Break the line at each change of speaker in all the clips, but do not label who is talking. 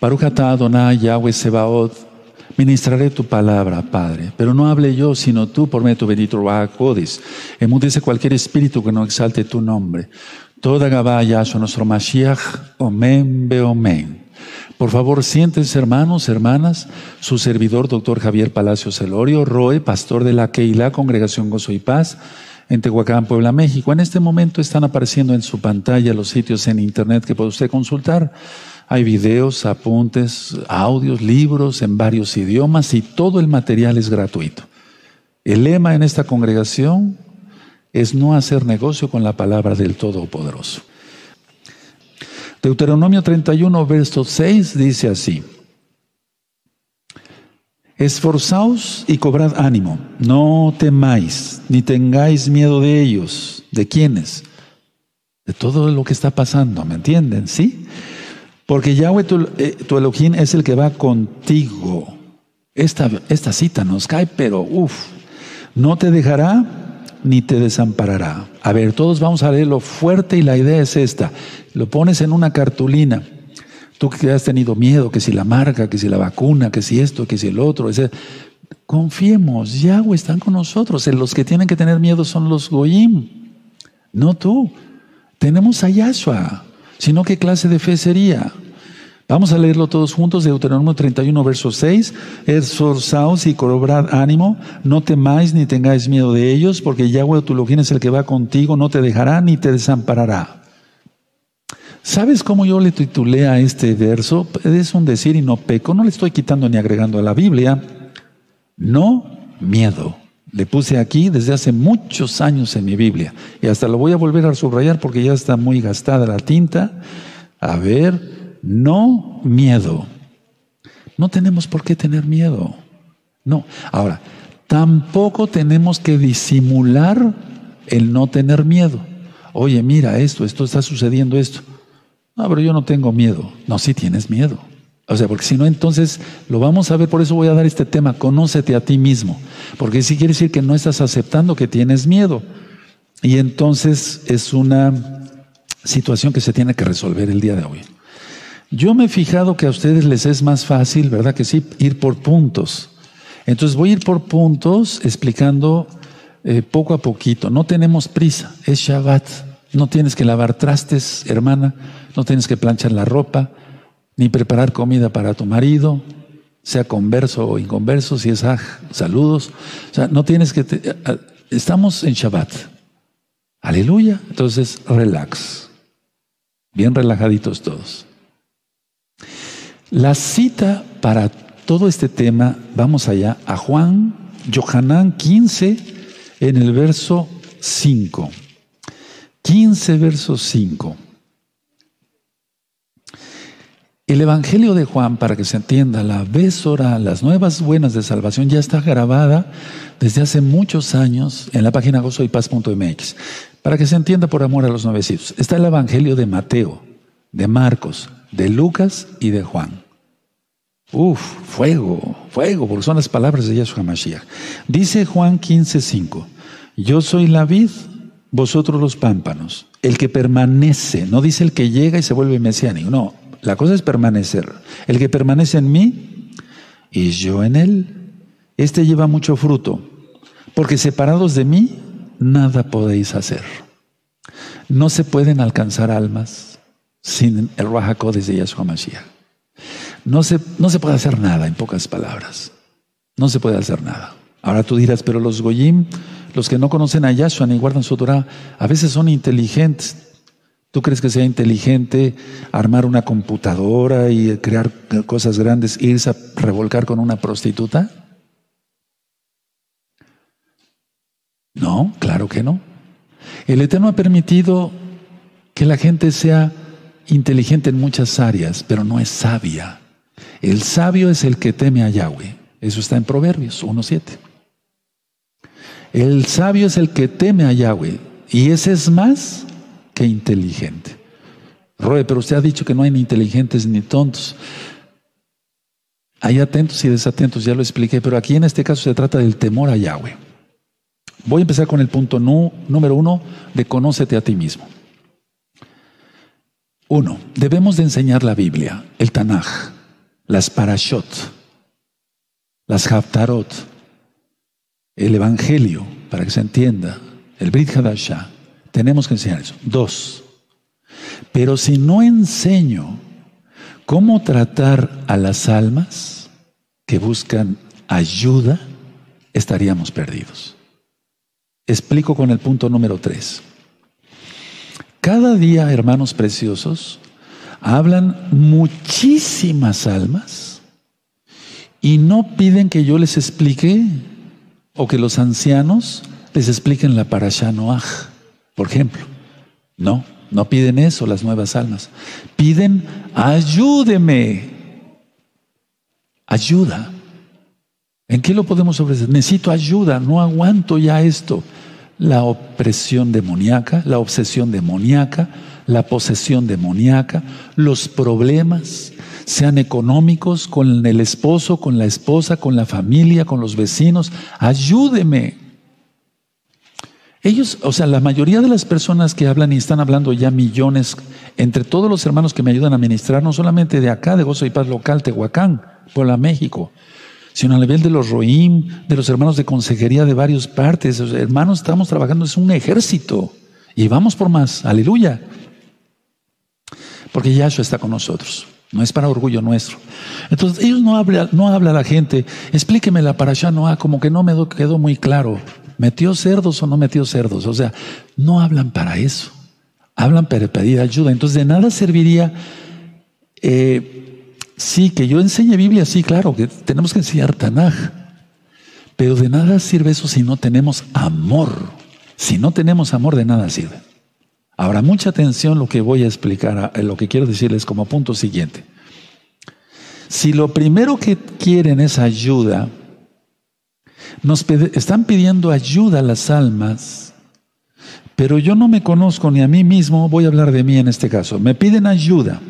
Baruch atah Adonai Yahweh Sebaot, ministraré tu palabra, Padre, pero no hable yo, sino tú por medio de tu bendito Ruach Codis. Emudece cualquier espíritu que no exalte tu nombre. Toda Gabá Yahshua, nuestro Mashiach, Omen Beomen. Por favor, siéntense hermanos, hermanas, su servidor, doctor Javier Palacio Celorio, Roe, pastor de la Keilah, Congregación Gozo y Paz, en Tehuacán, Puebla, México. En este momento están apareciendo en su pantalla los sitios en internet que puede usted consultar. Hay videos, apuntes, audios, libros en varios idiomas y todo el material es gratuito. El lema en esta congregación es no hacer negocio con la palabra del Todopoderoso. Deuteronomio 31, verso 6 dice así. Esforzaos y cobrad ánimo, no temáis, ni tengáis miedo de ellos. ¿De quiénes? De todo lo que está pasando, ¿me entienden? ¿Sí? Porque Yahweh tu, eh, tu Elohim es el que va contigo. Esta, esta cita nos cae, pero uff, no te dejará ni te desamparará. A ver, todos vamos a leerlo fuerte y la idea es esta. Lo pones en una cartulina. Tú que has tenido miedo, que si la marca, que si la vacuna, que si esto, que si el otro. Ese, confiemos, Yahweh están con nosotros. Los que tienen que tener miedo son los goyim, no tú. Tenemos a Yahshua. Si no, ¿qué clase de fe sería? Vamos a leerlo todos juntos, Deuteronomio 31, verso 6. Esforzaos y cobrad ánimo, no temáis ni tengáis miedo de ellos, porque Yahweh tu Elohim es el que va contigo, no te dejará ni te desamparará. ¿Sabes cómo yo le titulé a este verso? Es un decir y no peco, no le estoy quitando ni agregando a la Biblia. No miedo. Le puse aquí desde hace muchos años en mi Biblia. Y hasta lo voy a volver a subrayar porque ya está muy gastada la tinta. A ver, no miedo. No tenemos por qué tener miedo. No. Ahora, tampoco tenemos que disimular el no tener miedo. Oye, mira esto, esto está sucediendo esto. No, pero yo no tengo miedo. No, sí tienes miedo. O sea, porque si no, entonces lo vamos a ver, por eso voy a dar este tema, conócete a ti mismo. Porque si quiere decir que no estás aceptando que tienes miedo. Y entonces es una situación que se tiene que resolver el día de hoy. Yo me he fijado que a ustedes les es más fácil, ¿verdad que sí? Ir por puntos. Entonces voy a ir por puntos explicando eh, poco a poquito. No tenemos prisa, es Shabbat. No tienes que lavar trastes, hermana. No tienes que planchar la ropa ni preparar comida para tu marido, sea converso o inconverso, si es aj, saludos. O sea, no tienes que... estamos en Shabbat. Aleluya. Entonces, relax. Bien relajaditos todos. La cita para todo este tema, vamos allá a Juan, Johanán 15, en el verso 5. 15, verso 5. El Evangelio de Juan, para que se entienda, la Besora, las nuevas buenas de salvación, ya está grabada desde hace muchos años en la página gozoypaz.mx. Para que se entienda por amor a los nuevecitos, está el Evangelio de Mateo, de Marcos, de Lucas y de Juan. Uf, fuego, fuego, porque son las palabras de Yahshua Mashiach. Dice Juan 15:5, yo soy la vid, vosotros los pámpanos. El que permanece, no dice el que llega y se vuelve mesiánico, no, la cosa es permanecer. El que permanece en mí y yo en él, este lleva mucho fruto, porque separados de mí, nada podéis hacer. No se pueden alcanzar almas sin el Rahakodes de Yahshua Mashiach. No se, no se puede hacer nada, en pocas palabras. No se puede hacer nada. Ahora tú dirás, pero los Goyim, los que no conocen a Yahshua ni guardan su Torah, a veces son inteligentes, ¿Tú crees que sea inteligente armar una computadora y crear cosas grandes, irse a revolcar con una prostituta? No, claro que no. El Eterno ha permitido que la gente sea inteligente en muchas áreas, pero no es sabia. El sabio es el que teme a Yahweh. Eso está en Proverbios 1.7. El sabio es el que teme a Yahweh. Y ese es más inteligente. Roe, pero usted ha dicho que no hay ni inteligentes ni tontos. Hay atentos y desatentos, ya lo expliqué, pero aquí en este caso se trata del temor a Yahweh. Voy a empezar con el punto número uno de conócete a ti mismo. Uno, debemos de enseñar la Biblia, el Tanaj. las parashot, las haftarot, el evangelio, para que se entienda, el Brit Hadashah. Tenemos que enseñar eso. Dos. Pero si no enseño cómo tratar a las almas que buscan ayuda, estaríamos perdidos. Explico con el punto número tres. Cada día, hermanos preciosos, hablan muchísimas almas y no piden que yo les explique o que los ancianos les expliquen la parasha Noach, por ejemplo. No, no piden eso las nuevas almas. Piden ayúdeme. Ayuda. ¿En qué lo podemos ofrecer? Necesito ayuda, no aguanto ya esto. La opresión demoníaca, la obsesión demoníaca, la posesión demoníaca, los problemas, sean económicos, con el esposo, con la esposa, con la familia, con los vecinos. Ayúdeme. Ellos, o sea, la mayoría de las personas que hablan y están hablando ya millones, entre todos los hermanos que me ayudan a ministrar, no solamente de acá, de Gozo y Paz local, Tehuacán, Puebla, México, sino a nivel de los Roim, de los hermanos de consejería de varias partes. hermanos, estamos trabajando, es un ejército. Y vamos por más, aleluya. Porque Yahshua está con nosotros. No es para orgullo nuestro. Entonces, ellos no hablan, no habla la gente, explíqueme la allá no, como que no me quedó muy claro. ¿Metió cerdos o no metió cerdos? O sea, no hablan para eso. Hablan para pedir ayuda. Entonces, de nada serviría, eh, sí, que yo enseñe Biblia, sí, claro, que tenemos que enseñar Tanaj. Pero de nada sirve eso si no tenemos amor. Si no tenemos amor, de nada sirve. Ahora, mucha atención lo que voy a explicar, lo que quiero decirles como punto siguiente. Si lo primero que quieren es ayuda, nos están pidiendo ayuda a las almas, pero yo no me conozco ni a mí mismo, voy a hablar de mí en este caso. Me piden ayuda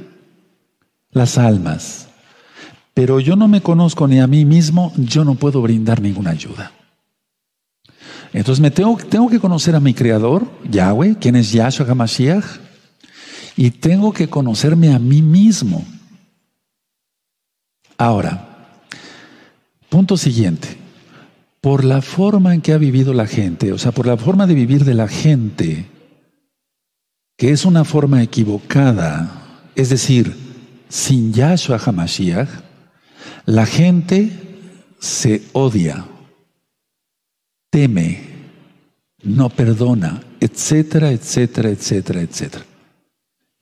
las almas, pero yo no me conozco ni a mí mismo, yo no puedo brindar ninguna ayuda. Entonces me tengo, tengo que conocer a mi creador, Yahweh, quien es Yahshua HaMashiach, y tengo que conocerme a mí mismo. Ahora, punto siguiente. Por la forma en que ha vivido la gente, o sea, por la forma de vivir de la gente, que es una forma equivocada, es decir, sin Yahshua HaMashiach, la gente se odia teme, no perdona, etcétera, etcétera, etcétera, etcétera.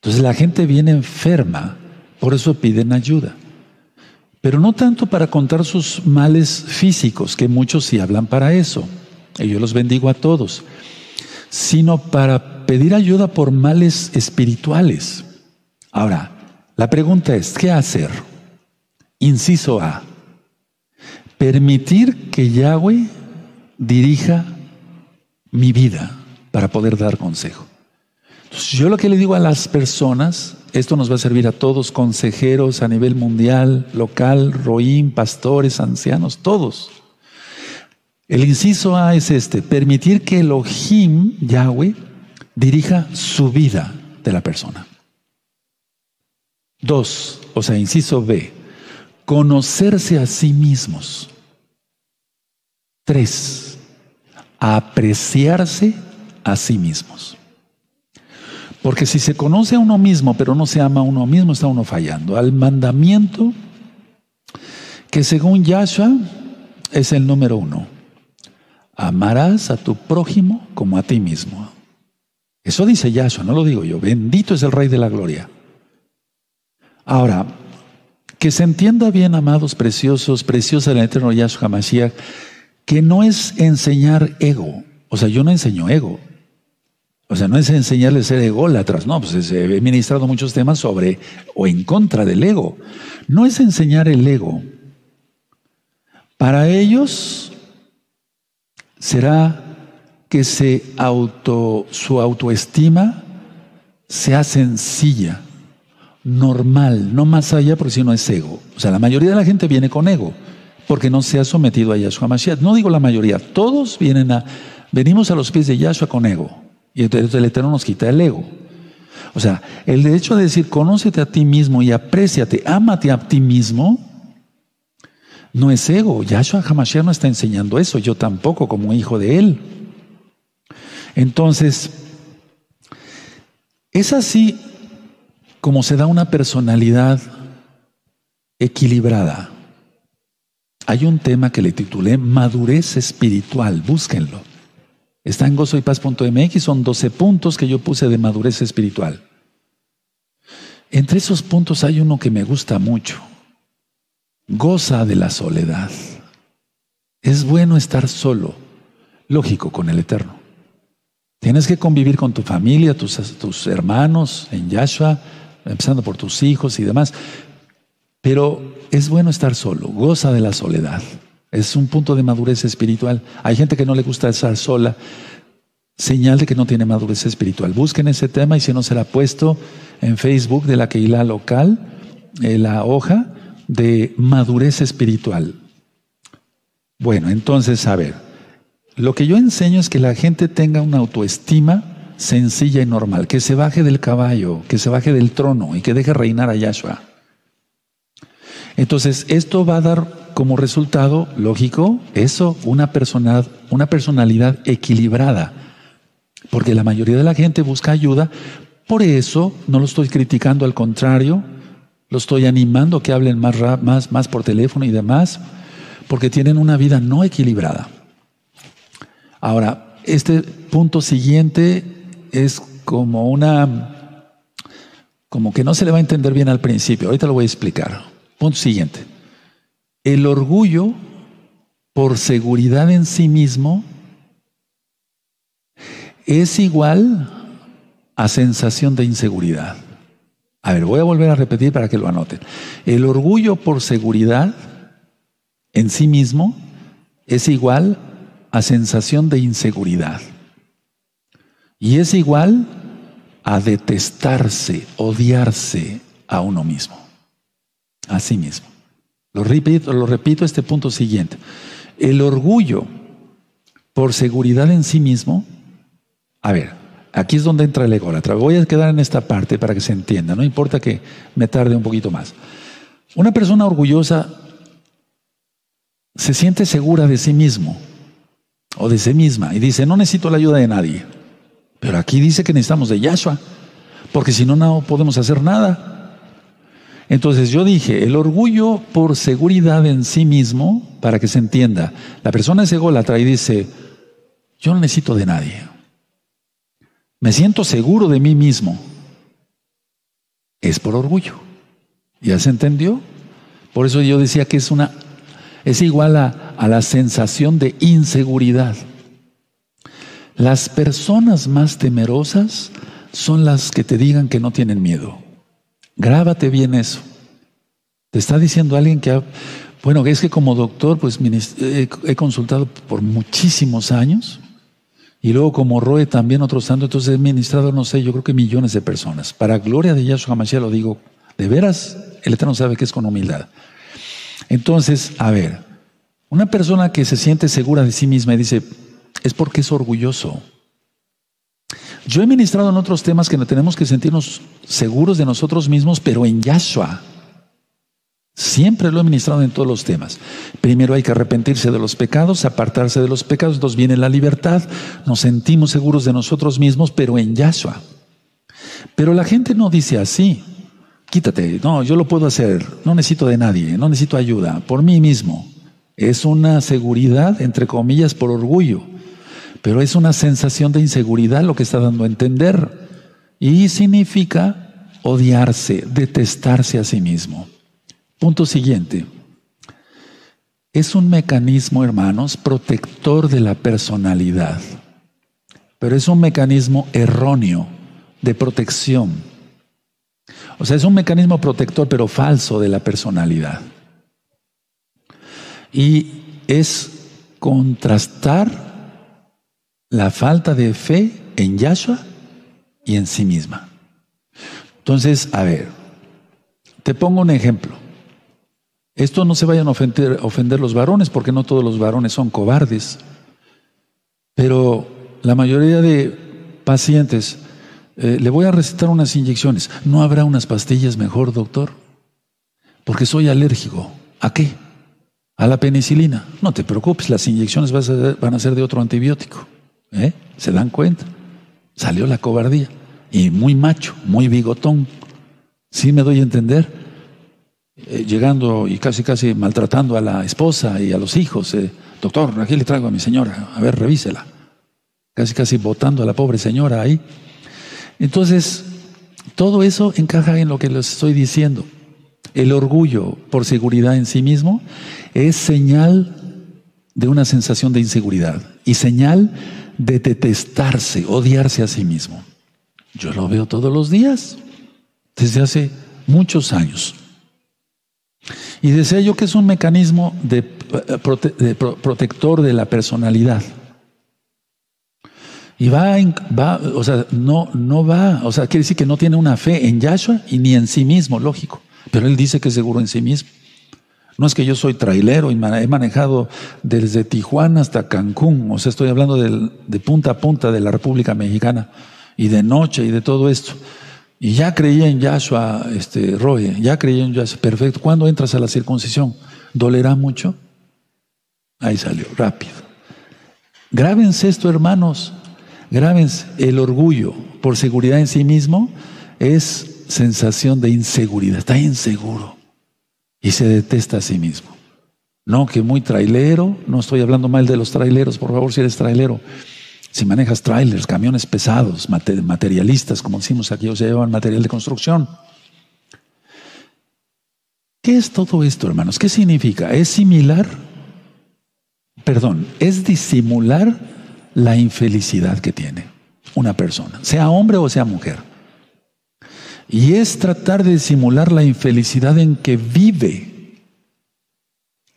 Entonces la gente viene enferma, por eso piden ayuda. Pero no tanto para contar sus males físicos, que muchos sí hablan para eso, y yo los bendigo a todos, sino para pedir ayuda por males espirituales. Ahora, la pregunta es, ¿qué hacer? Inciso A, permitir que Yahweh dirija mi vida para poder dar consejo. Entonces, yo lo que le digo a las personas, esto nos va a servir a todos, consejeros a nivel mundial, local, roín, pastores, ancianos, todos. El inciso A es este, permitir que Elohim, Yahweh, dirija su vida de la persona. Dos, o sea, inciso B, conocerse a sí mismos. Tres, apreciarse a sí mismos. Porque si se conoce a uno mismo, pero no se ama a uno mismo, está uno fallando. Al mandamiento que según Yahshua es el número uno. Amarás a tu prójimo como a ti mismo. Eso dice Yahshua, no lo digo yo. Bendito es el Rey de la Gloria. Ahora, que se entienda bien, amados preciosos, preciosa el eterno Yahshua Mashiach, que no es enseñar ego. O sea, yo no enseño ego. O sea, no es enseñarle a ser ególatras, no, pues he ministrado muchos temas sobre o en contra del ego. No es enseñar el ego. Para ellos será que su autoestima sea sencilla, normal, no más allá, porque si no es ego. O sea, la mayoría de la gente viene con ego porque no se ha sometido a Yahshua Mashiach. No digo la mayoría, todos vienen a, venimos a los pies de Yahshua con ego. Y entonces el Eterno nos quita el ego. O sea, el derecho de decir, conócete a ti mismo y apréciate, ámate a ti mismo, No es ego. Yahshua Hamashiach no está enseñando eso. Yo tampoco, como hijo de él. Entonces, es así como se da una personalidad equilibrada. Hay un tema que le titulé Madurez Espiritual, búsquenlo. Está en gozoypaz.mx, son 12 puntos que yo puse de madurez espiritual. Entre esos puntos hay uno que me gusta mucho. Goza de la soledad. Es bueno estar solo, lógico, con el Eterno. Tienes que convivir con tu familia, tus, tus hermanos en Yahshua, empezando por tus hijos y demás. Pero es bueno estar solo, goza de la soledad. Es un punto de madurez espiritual. Hay gente que no le gusta estar sola, señal de que no tiene madurez espiritual. Busquen ese tema y si no será puesto en Facebook de la Keilah local, eh, la hoja de madurez espiritual. Bueno, entonces, a ver, lo que yo enseño es que la gente tenga una autoestima sencilla y normal, que se baje del caballo, que se baje del trono y que deje reinar a Yahshua. Entonces, esto va a dar como resultado, lógico, eso, una personalidad, una personalidad equilibrada. Porque la mayoría de la gente busca ayuda. Por eso, no lo estoy criticando, al contrario, lo estoy animando a que hablen más, más, más por teléfono y demás, porque tienen una vida no equilibrada. Ahora, este punto siguiente es como una, como que no se le va a entender bien al principio. Ahorita lo voy a explicar. Punto siguiente. El orgullo por seguridad en sí mismo es igual a sensación de inseguridad. A ver, voy a volver a repetir para que lo anoten. El orgullo por seguridad en sí mismo es igual a sensación de inseguridad. Y es igual a detestarse, odiarse a uno mismo a sí mismo. Lo repito, lo repito este punto siguiente. El orgullo por seguridad en sí mismo, a ver, aquí es donde entra el ególatra. Voy a quedar en esta parte para que se entienda, no importa que me tarde un poquito más. Una persona orgullosa se siente segura de sí mismo o de sí misma y dice, no necesito la ayuda de nadie. Pero aquí dice que necesitamos de Yahshua, porque si no, no podemos hacer nada. Entonces yo dije, el orgullo por seguridad en sí mismo, para que se entienda, la persona es ególatra y dice, yo no necesito de nadie. Me siento seguro de mí mismo. Es por orgullo. ¿Ya se entendió? Por eso yo decía que es una es igual a, a la sensación de inseguridad. Las personas más temerosas son las que te digan que no tienen miedo. Grábate bien eso. Te está diciendo alguien que, ha, bueno, es que como doctor, pues he, consultado por muchísimos años. Y luego como Roe también otros santos, entonces he ministrado, no sé, yo creo que millones de personas. Para gloria de Yahshua Mashiach lo digo, de veras, el Eterno sabe que es con humildad. Entonces, a ver, una persona que se siente segura de sí misma y dice, es porque es orgulloso. Yo he ministrado en otros temas que tenemos que sentirnos seguros de nosotros mismos, pero en Yahshua. Siempre lo he ministrado en todos los temas. Primero hay que arrepentirse de los pecados, apartarse de los pecados, entonces viene la libertad, nos sentimos seguros de nosotros mismos, pero en Yahshua. Pero la gente no dice así. Quítate, no, yo lo puedo hacer, no necesito de nadie, no necesito ayuda, por mí mismo. Es una seguridad, entre comillas, por orgullo. Pero es una sensación de inseguridad lo que está dando a entender. Y significa odiarse, detestarse a sí mismo. Punto siguiente. Es un mecanismo, hermanos, protector de la personalidad. Pero es un mecanismo erróneo de protección. O sea, es un mecanismo protector, pero falso de la personalidad. Y es contrastar la falta de fe en Yahshua y en sí misma. Entonces, a ver, te pongo un ejemplo. Esto no se vayan a ofender, los varones, porque no todos los varones son cobardes. Pero la mayoría de pacientes, eh, le voy a recetar unas inyecciones. ¿No habrá unas pastillas mejor, doctor? Porque soy alérgico. ¿A qué? a la penicilina. No te preocupes, las inyecciones van a ser de otro antibiótico. ¿Eh? ¿Se dan cuenta? Salió la cobardía. Y muy macho, muy bigotón. Sí me doy a entender. Eh, llegando y casi, casi maltratando a la esposa y a los hijos. Eh, Doctor, aquí le traigo a mi señora. A ver, revísela. Casi, casi botando a la pobre señora ahí. Entonces, todo eso encaja en lo que les estoy diciendo. El orgullo por seguridad en sí mismo es señal de una sensación de inseguridad y señal de detestarse, odiarse a sí mismo. Yo lo veo todos los días, desde hace muchos años. Y decía yo que es un mecanismo de, protector de la personalidad. Y va, va, o sea, no, no va, o sea, quiere decir que no tiene una fe en Yahshua y ni en sí mismo, lógico. Pero él dice que es seguro en sí mismo. No es que yo soy trailero y he manejado desde Tijuana hasta Cancún, o sea, estoy hablando de punta a punta de la República Mexicana y de noche y de todo esto. Y ya creía en Yahshua, este, Roy, ya creía en Yahshua, perfecto. ¿Cuándo entras a la circuncisión? ¿Dolerá mucho? Ahí salió, rápido. Grábense esto, hermanos. Grábense, el orgullo por seguridad en sí mismo es sensación de inseguridad, está inseguro y se detesta a sí mismo. No, que muy trailero, no estoy hablando mal de los traileros, por favor, si eres trailero. Si manejas trailers, camiones pesados, materialistas, como decimos aquí, o se llevan material de construcción. ¿Qué es todo esto, hermanos? ¿Qué significa? Es similar, perdón, es disimular la infelicidad que tiene una persona, sea hombre o sea mujer. Y es tratar de disimular la infelicidad en que vive.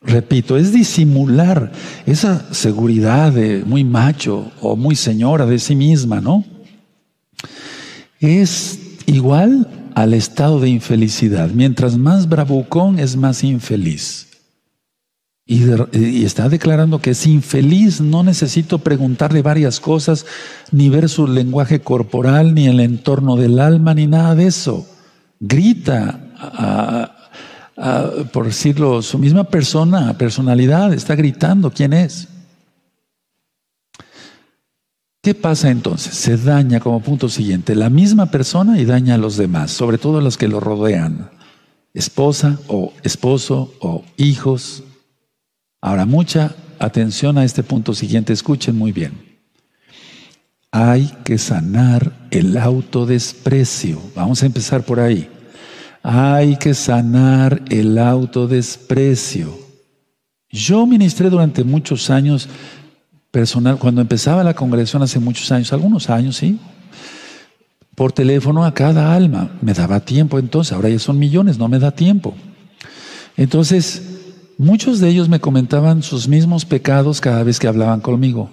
Repito, es disimular esa seguridad de muy macho o muy señora de sí misma, ¿no? Es igual al estado de infelicidad. Mientras más bravucón es más infeliz. Y, está declarando que es infeliz, no necesito preguntarle varias cosas, ni ver su lenguaje corporal, ni el entorno del alma, ni nada de eso. Grita, por decirlo, su misma persona, personalidad, está gritando quién es. ¿Qué pasa entonces? Se daña como punto siguiente la misma persona y daña a los demás, sobre todo a los que lo rodean, esposa o esposo o hijos, Ahora, mucha atención a este punto siguiente, escuchen muy bien. Hay que sanar el autodesprecio. Vamos a empezar por ahí. Hay que sanar el autodesprecio. Yo ministré durante muchos años personal, cuando empezaba la congregación hace muchos años, algunos años, sí, por teléfono a cada alma. Me daba tiempo entonces, ahora ya son millones, no me da tiempo. Entonces, Muchos de ellos me comentaban sus mismos pecados cada vez que hablaban conmigo.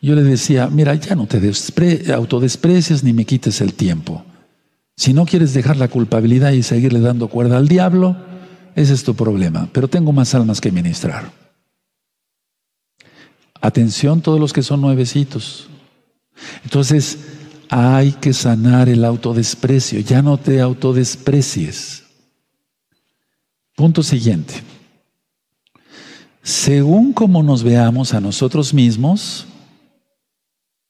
Yo les decía, mira, ya no te autodesprecies ni me quites el tiempo. Si no quieres dejar la culpabilidad y seguirle dando cuerda al diablo, ese es tu problema. Pero tengo más almas que ministrar. Atención todos los que son nuevecitos. Entonces, hay que sanar el autodesprecio. Ya no te autodesprecies. Punto siguiente. Según como nos veamos a nosotros mismos,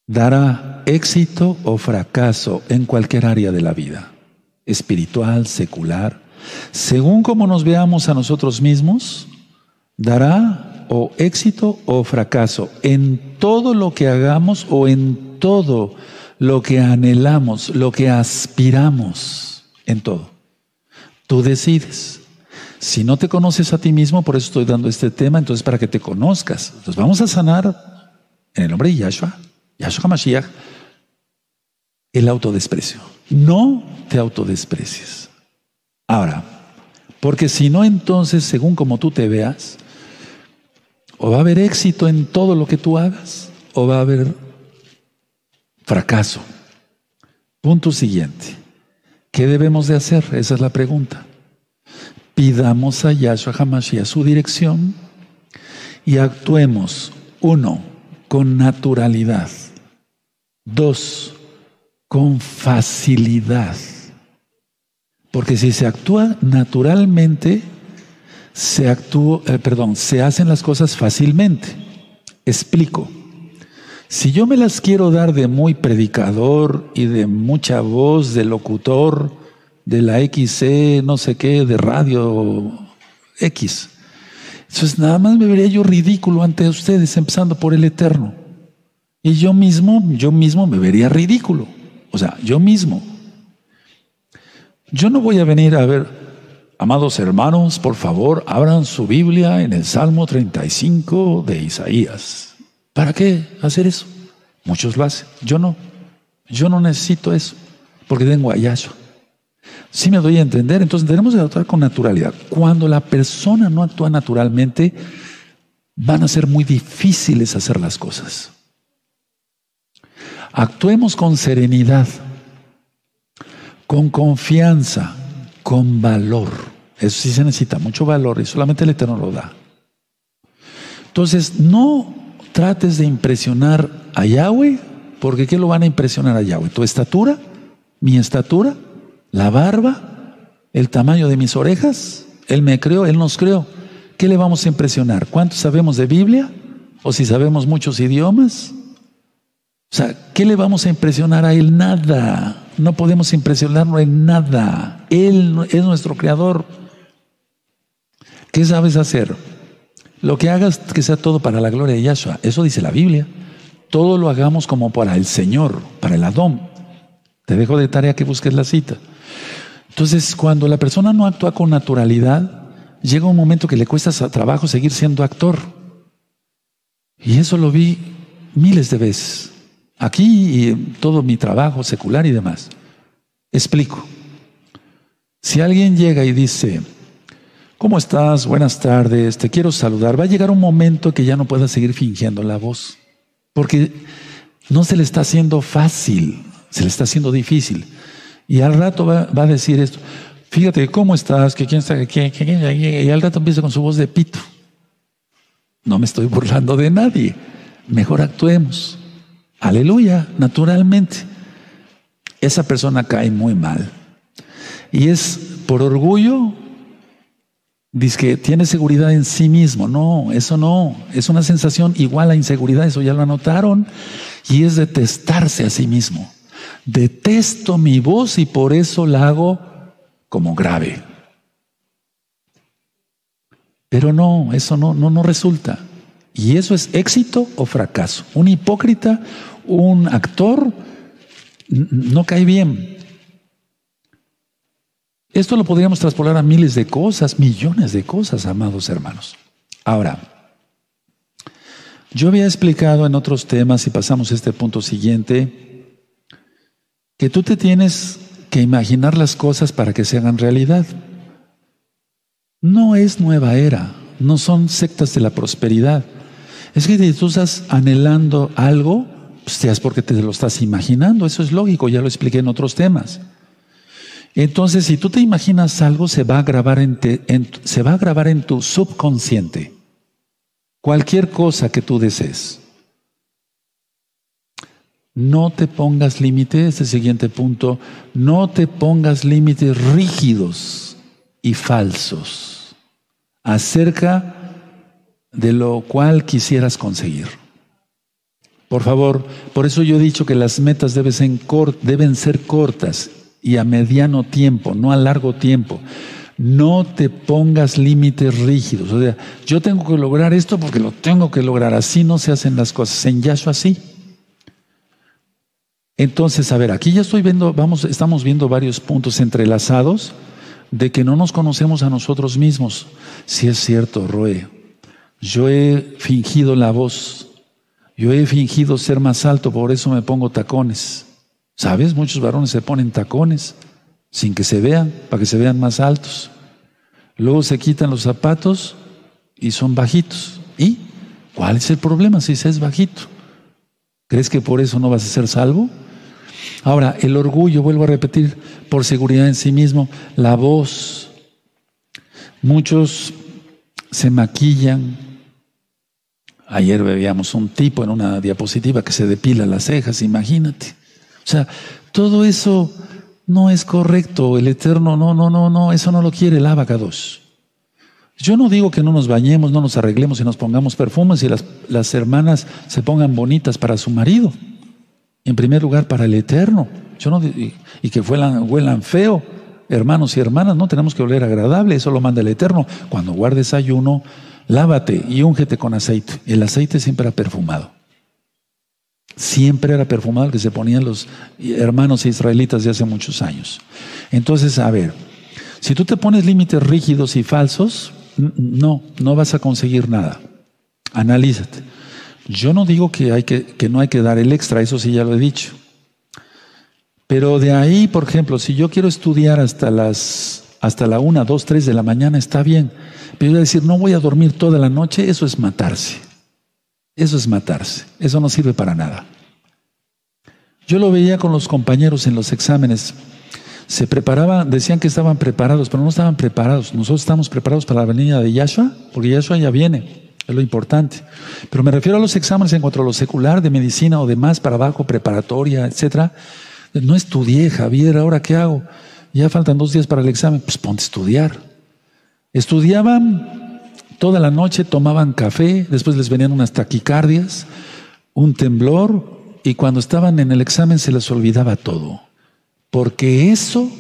dará éxito o fracaso en cualquier área de la vida, espiritual, secular. Según como nos veamos a nosotros mismos, dará o éxito o fracaso en todo lo que hagamos o en todo lo que anhelamos, lo que aspiramos, en todo. Tú decides. Si no te conoces a ti mismo, por eso estoy dando este tema, entonces para que te conozcas. Entonces vamos a sanar en el nombre de Yahshua, Yahshua HaMashiach, el autodesprecio. No te autodesprecies. Ahora, porque si no, entonces, según como tú te veas, o va a haber éxito en todo lo que tú hagas, o va a haber fracaso. Punto siguiente. ¿Qué debemos de hacer? Esa es la pregunta pidamos a Yahshua a su dirección y actuemos, uno, con naturalidad, dos, con facilidad. Porque si se actúa naturalmente, se eh, perdón, se hacen las cosas fácilmente. Explico. Si yo me las quiero dar de muy predicador y de mucha voz, de locutor, de la XC, no sé qué, de radio X, entonces nada más me vería yo ridículo ante ustedes, empezando por el Eterno. Y yo mismo, yo mismo me vería ridículo. O sea, yo mismo. Yo no voy a venir a ver, amados hermanos, por favor, abran su Biblia en el Salmo 35 de Isaías. ¿Para qué hacer eso? Muchos lo hacen, yo no. Yo no necesito eso, porque tengo a. Si me doy a entender, entonces tenemos que actuar con naturalidad. Cuando la persona no actúa naturalmente, van a ser muy difíciles hacer las cosas. Actuemos con serenidad, con confianza, con valor. Eso sí se necesita mucho valor y solamente el Eterno lo da. Entonces, no trates de impresionar a Yahweh, porque ¿qué lo van a impresionar a Yahweh? ¿Tu estatura? ¿Mi estatura? ¿La barba? ¿El tamaño de mis orejas? Él me creó, Él nos creó. ¿Qué le vamos a impresionar? ¿Cuánto sabemos de Biblia? ¿O si sabemos muchos idiomas? O sea, ¿qué le vamos a impresionar a Él? Nada. No podemos impresionarlo en nada. Él es nuestro creador. ¿Qué sabes hacer? Lo que hagas que sea todo para la gloria de Yahshua. Eso dice la Biblia. Todo lo hagamos como para el Señor, para el Adón. Te dejo de tarea que busques la cita. Entonces, cuando la persona no actúa con naturalidad, llega un momento que le cuesta trabajo seguir siendo actor. Y eso lo vi miles de veces. Aquí y en todo mi trabajo secular y demás. Explico. Si alguien llega y dice, ¿cómo estás? Buenas tardes, te quiero saludar, va a llegar un momento que ya no pueda seguir fingiendo la voz, porque no se le está haciendo fácil, se le está haciendo difícil. Y al rato va, a decir esto, fíjate, ¿cómo estás? ¿Que quién está? y al rato empieza con su voz de pito. No me estoy burlando de nadie, mejor actuemos. Aleluya, naturalmente. Esa persona cae muy mal. Y es por orgullo, dice que tiene seguridad en sí mismo. No, eso no. Es una sensación igual a inseguridad, eso ya lo anotaron. Y es detestarse a sí mismo. Detesto mi voz y por eso la hago como grave. Pero no, eso no, no, no resulta. Y eso es éxito o fracaso. Un hipócrita, un actor, no cae bien. Esto lo podríamos traspolar a miles de cosas, millones de cosas, amados hermanos. Ahora, yo había explicado en otros temas, y pasamos a este punto siguiente, que tú te tienes que imaginar las cosas para que se hagan realidad. No es nueva era, no son sectas de la prosperidad. Es que si tú estás anhelando algo, pues es porque te lo estás imaginando. Eso es lógico, ya lo expliqué en otros temas. Entonces, si tú te imaginas algo, se va a grabar en, se va a grabar en tu subconsciente. Cualquier cosa que tú desees. No te pongas límites, este siguiente punto, no te pongas límites rígidos y falsos acerca de lo cual quisieras conseguir. Por favor, por eso yo he dicho que las metas deben ser, deben ser cortas y a mediano tiempo, no a largo tiempo. No te pongas límites rígidos. O sea, yo tengo que lograr esto porque lo tengo que lograr. Así no se hacen las cosas. En Yahshua así. Entonces, a ver, aquí ya estoy viendo, vamos, estamos viendo varios puntos entrelazados de que no nos conocemos a nosotros mismos. Si es cierto, Roe, yo he fingido la voz, yo he fingido ser más alto, por eso me pongo tacones. ¿Sabes? Muchos varones se ponen tacones sin que se vean, para que se vean más altos. Luego se quitan los zapatos y son bajitos. ¿Y cuál es el problema si se es bajito? ¿Crees que por eso no vas a ser salvo? Ahora, el orgullo, vuelvo a repetir, por seguridad en sí mismo, la voz. Muchos se maquillan, Ayer veíamos un tipo en una diapositiva que se depila las cejas, imagínate. O sea, todo eso no es correcto. El Eterno, no, no, no, no, eso no lo quiere el abacados. Yo no digo que no nos bañemos, no nos arreglemos y nos pongamos perfumes y las, las hermanas se pongan bonitas para su marido. En primer lugar, para el eterno. Yo no, y, que huelan, feo. Hermanos y hermanas, no tenemos que oler agradable, eso lo manda el eterno. Cuando guardes ayuno, lávate y úngete con aceite. El aceite siempre era perfumado. Siempre era perfumado el que se ponían los hermanos israelitas de hace muchos años. Entonces, a ver, si tú te pones límites rígidos y falsos, no, no vas a conseguir nada. Analízate. Yo no digo que, no hay que dar el extra, eso sí ya lo he dicho. Pero de ahí, por ejemplo, si yo quiero estudiar hasta las hasta la una, dos, tres de la mañana, está bien. Pero yo decir, no voy a dormir toda la noche, eso es matarse. Eso es matarse. Eso no sirve para nada. Yo lo veía con los compañeros en los exámenes se preparaban, decían que estaban preparados, pero no estaban preparados. Nosotros estamos preparados para la venida de Yahshua, porque Yahshua ya viene, es lo importante. Pero me refiero a los exámenes en cuanto a lo secular, de medicina o demás, para abajo, preparatoria, etcétera. No estudié, Javier, ¿ahora qué hago? Ya faltan dos días para el examen, pues ponte a estudiar. Estudiaban toda la noche, tomaban café, después les venían unas taquicardias, un temblor, y cuando estaban en el examen se les olvidaba todo porque eso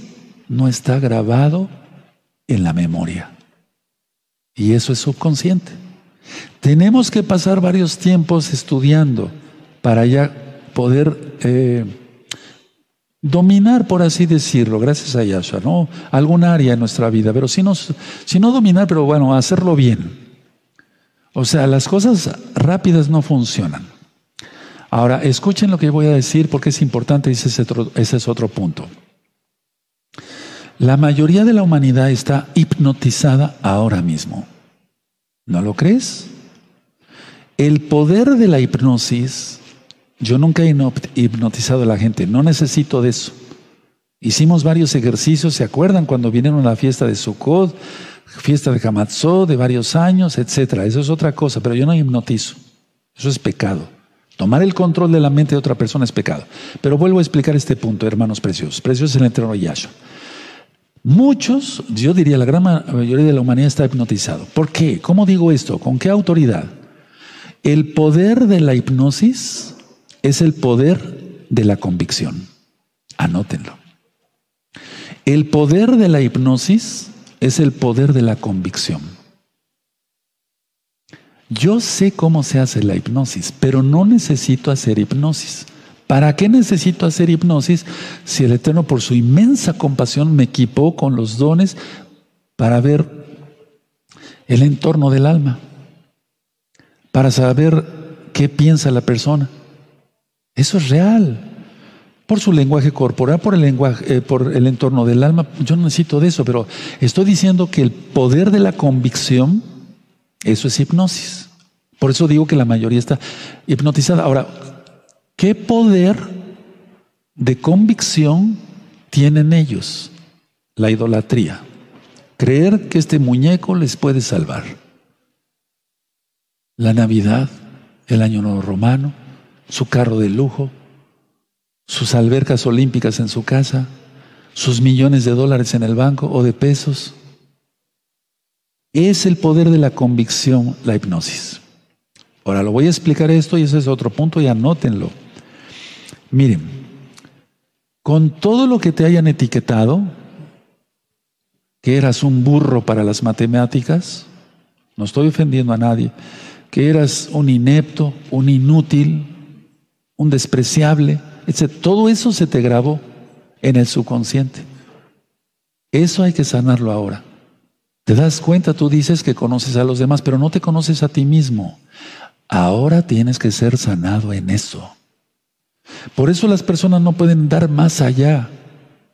no está grabado en la memoria. Y eso es subconsciente. Tenemos que pasar varios tiempos estudiando para ya poder eh, dominar, por así decirlo, gracias a Yahshua, ¿no? Algún área en nuestra vida, pero si no, si no dominar, pero bueno, hacerlo bien. O sea, las cosas rápidas no funcionan. Ahora, escuchen lo que voy a decir porque es importante y ese es otro, punto. La mayoría de la humanidad está hipnotizada ahora mismo. ¿No lo crees? El poder de la hipnosis, yo nunca he hipnotizado a la gente, no necesito de eso. Hicimos varios ejercicios, ¿se acuerdan cuando vinieron a la fiesta de Sukkot, fiesta de Hamatzot de varios años, etcétera? Eso es otra cosa, pero yo no hipnotizo. Eso es pecado. Tomar el control de la mente de otra persona es pecado. Pero vuelvo a explicar este punto, hermanos preciosos. Preciosos en el eterno Yahshua. Muchos, yo diría la gran mayoría de la humanidad está hipnotizado. ¿Por qué? ¿Cómo digo esto? ¿Con qué autoridad? El poder de la hipnosis es el poder de la convicción. Anótenlo. El poder de la hipnosis es el poder de la convicción. Yo sé cómo se hace la hipnosis, pero no necesito hacer hipnosis. ¿Para qué necesito hacer hipnosis si el Eterno por su inmensa compasión me equipó con los dones para ver el entorno del alma? Para saber qué piensa la persona. Eso es real. Por su lenguaje corporal, por el lenguaje, eh, por el entorno del alma, yo no necesito de eso, pero estoy diciendo que el poder de la convicción eso es hipnosis. Por eso digo que la mayoría está hipnotizada. Ahora, ¿qué poder de convicción tienen ellos? La idolatría. Creer que este muñeco les puede salvar. La Navidad, el Año Nuevo Romano, su carro de lujo, sus albercas olímpicas en su casa, sus millones de dólares en el banco o de pesos. Es el poder de la convicción, la hipnosis. Ahora lo voy a explicar esto y ese es otro punto y anótenlo. Miren, con todo lo que te hayan etiquetado, que eras un burro para las matemáticas, no estoy ofendiendo a nadie, que eras un inepto, un inútil, un despreciable. Todo eso se te grabó en el subconsciente. Eso hay que sanarlo ahora. Te das cuenta, tú dices que conoces a los demás, pero no te conoces a ti mismo. Ahora tienes que ser sanado en eso. Por eso las personas no pueden dar más allá.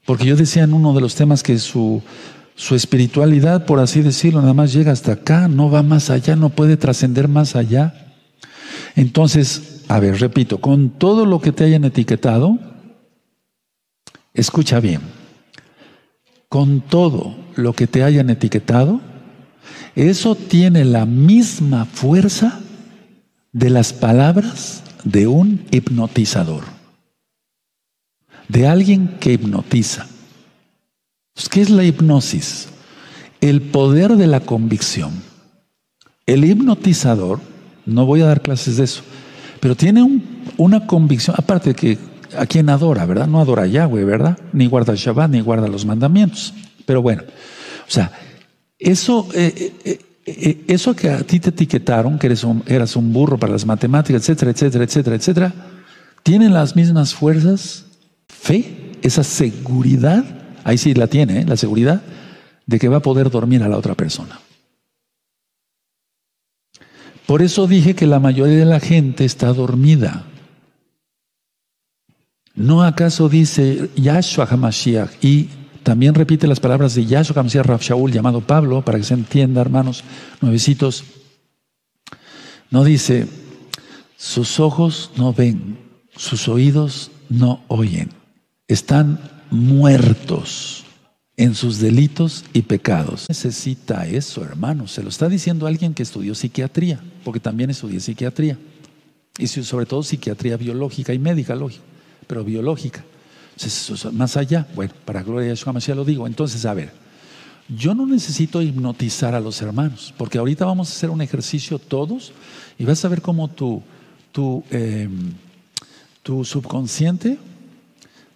Porque yo decía en uno de los temas que su, su espiritualidad, por así decirlo, nada más llega hasta acá, no va más allá, no puede trascender más allá. Entonces, a ver, repito, con todo lo que te hayan etiquetado, escucha bien, con todo lo que te hayan etiquetado, eso tiene la misma fuerza de las palabras de un hipnotizador, de alguien que hipnotiza. ¿Qué es la hipnosis? el poder de la convicción. El hipnotizador, no voy a dar clases de eso, pero tiene una convicción, aparte de que a quien adora, ¿verdad? No adora a Yahweh, ¿verdad? Ni guarda el Shabbat, ni guarda los mandamientos. Pero bueno, o sea, eso, eh, eh, eh, eso que a ti te etiquetaron, que eres un, eras un burro para las matemáticas, etcétera, etcétera, etcétera, etcétera, tienen las mismas fuerzas, fe, esa seguridad, ahí sí la tiene, la seguridad de que va a poder dormir a la otra persona. Por eso dije que la mayoría de la gente está dormida. ¿No acaso dice Yahshua HaMashiach y también repite las palabras de Yahshua Rav Shaul llamado Pablo, para que se entienda, hermanos, nuevecitos? No dice, sus ojos no ven, sus oídos no oyen, están muertos en sus delitos y pecados. Necesita eso, hermano. Se lo está diciendo alguien que estudió psiquiatría, porque también estudié psiquiatría. Y sobre todo psiquiatría biológica y médica, lógico, pero biológica. Más allá, bueno, para gloria de Yeshua ya lo digo. Entonces, a ver, yo no necesito hipnotizar a los hermanos, porque ahorita vamos a hacer un ejercicio todos y vas a ver cómo tu, tu, em, tu subconsciente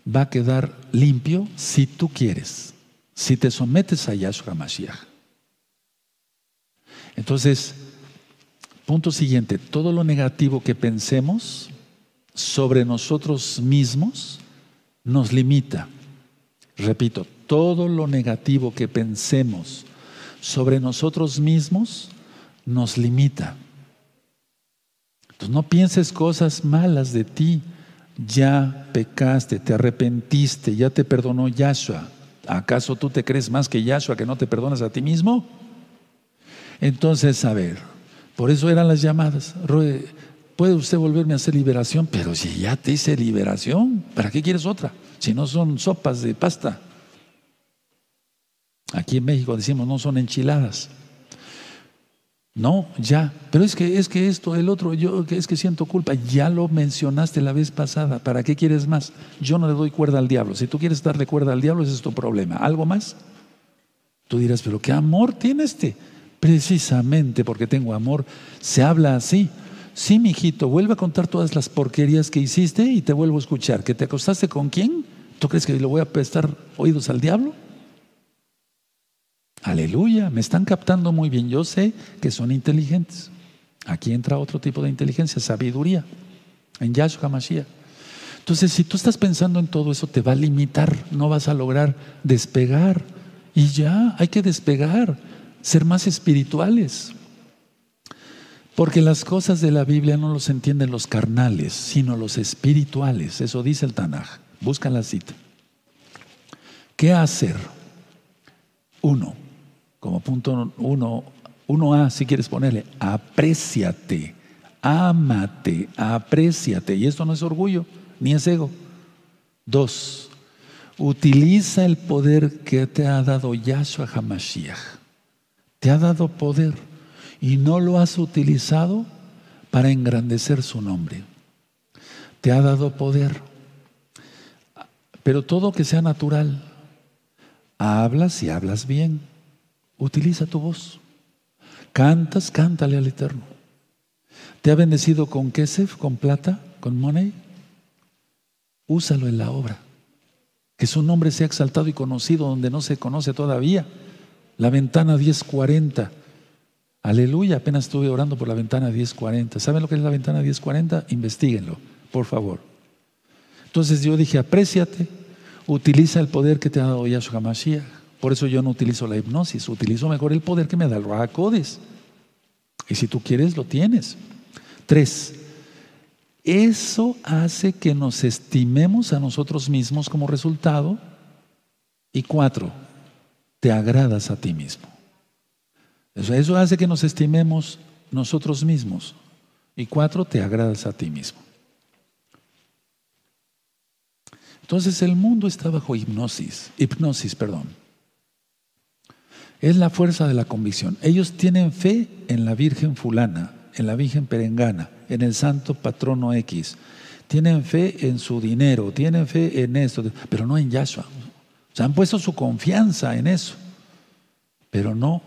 va a quedar limpio si tú quieres si te sometes a Yahshua Mashiach. Entonces, punto siguiente, todo lo negativo que pensemos sobre nosotros mismos nos limita. Repito, todo lo negativo que pensemos sobre nosotros mismos nos limita. Entonces no pienses cosas malas de ti. Ya pecaste, te arrepentiste, ya te perdonó Yahshua. ¿Acaso tú te crees más que Yahshua que no te perdonas a ti mismo? Entonces, a ver, por eso eran las llamadas. Puede usted volverme a hacer liberación, pero si ya te hice liberación, ¿para qué quieres otra? Si no son sopas de pasta. Aquí en México decimos no son enchiladas. No, ya. Pero es que es que esto, el otro, yo es que siento culpa. Ya lo mencionaste la vez pasada. ¿Para qué quieres más? Yo no le doy cuerda al diablo. Si tú quieres darle cuerda al diablo, ese es tu problema. ¿Algo más? Tú dirás, pero ¿qué amor tiene este? Precisamente porque tengo amor, se habla así. Sí, mijito, vuelve a contar todas las porquerías que hiciste y te vuelvo a escuchar. ¿Que te acostaste con quién? ¿Tú crees que le voy a prestar oídos al diablo? Aleluya, me están captando muy bien. Yo sé que son inteligentes. Aquí entra otro tipo de inteligencia, sabiduría, en Yahshua Mashiach. Entonces, si tú estás pensando en todo eso, te va a limitar, no vas a lograr despegar. Y ya, hay que despegar, ser más espirituales. Porque las cosas de la Biblia no los entienden los carnales, sino los espirituales. Eso dice el Tanaj. Busca la cita. ¿Qué hacer? Uno, como punto uno, uno A, si quieres ponerle, apréciate, ámate, apréciate. Y esto no es orgullo, ni es ego. Dos, utiliza el poder que te ha dado Yahshua HaMashiach. Te ha dado poder y no lo has utilizado para engrandecer su nombre. Te ha dado poder. Pero todo que sea natural. Hablas y hablas bien. Utiliza tu voz. Cantas, cántale al Eterno. ¿Te ha bendecido con kesef, con plata, con money? Úsalo en la obra. Que su nombre sea exaltado y conocido donde no se conoce todavía. La ventana 1040. Aleluya, apenas estuve orando por la ventana 1040. ¿Saben lo que es la ventana 1040? Investíguenlo, por favor. Entonces yo dije, apréciate, utiliza el poder que te ha dado Yahshua Mashiach. Por eso yo no utilizo la hipnosis, utilizo mejor el poder que me da el Rahakodes. Y si tú quieres, lo tienes. Tres, eso hace que nos estimemos a nosotros mismos como resultado. Y cuatro, te agradas a ti mismo. Eso, hace que nos estimemos nosotros mismos. Y cuatro, te agradas a ti mismo. Entonces el mundo está bajo hipnosis, hipnosis, perdón. Es la fuerza de la convicción. Ellos tienen fe en la Virgen fulana, en la Virgen perengana, en el santo patrono X. Tienen fe en su dinero, tienen fe en esto, pero no en Yahshua. O sea, han puesto su confianza en eso. Pero no.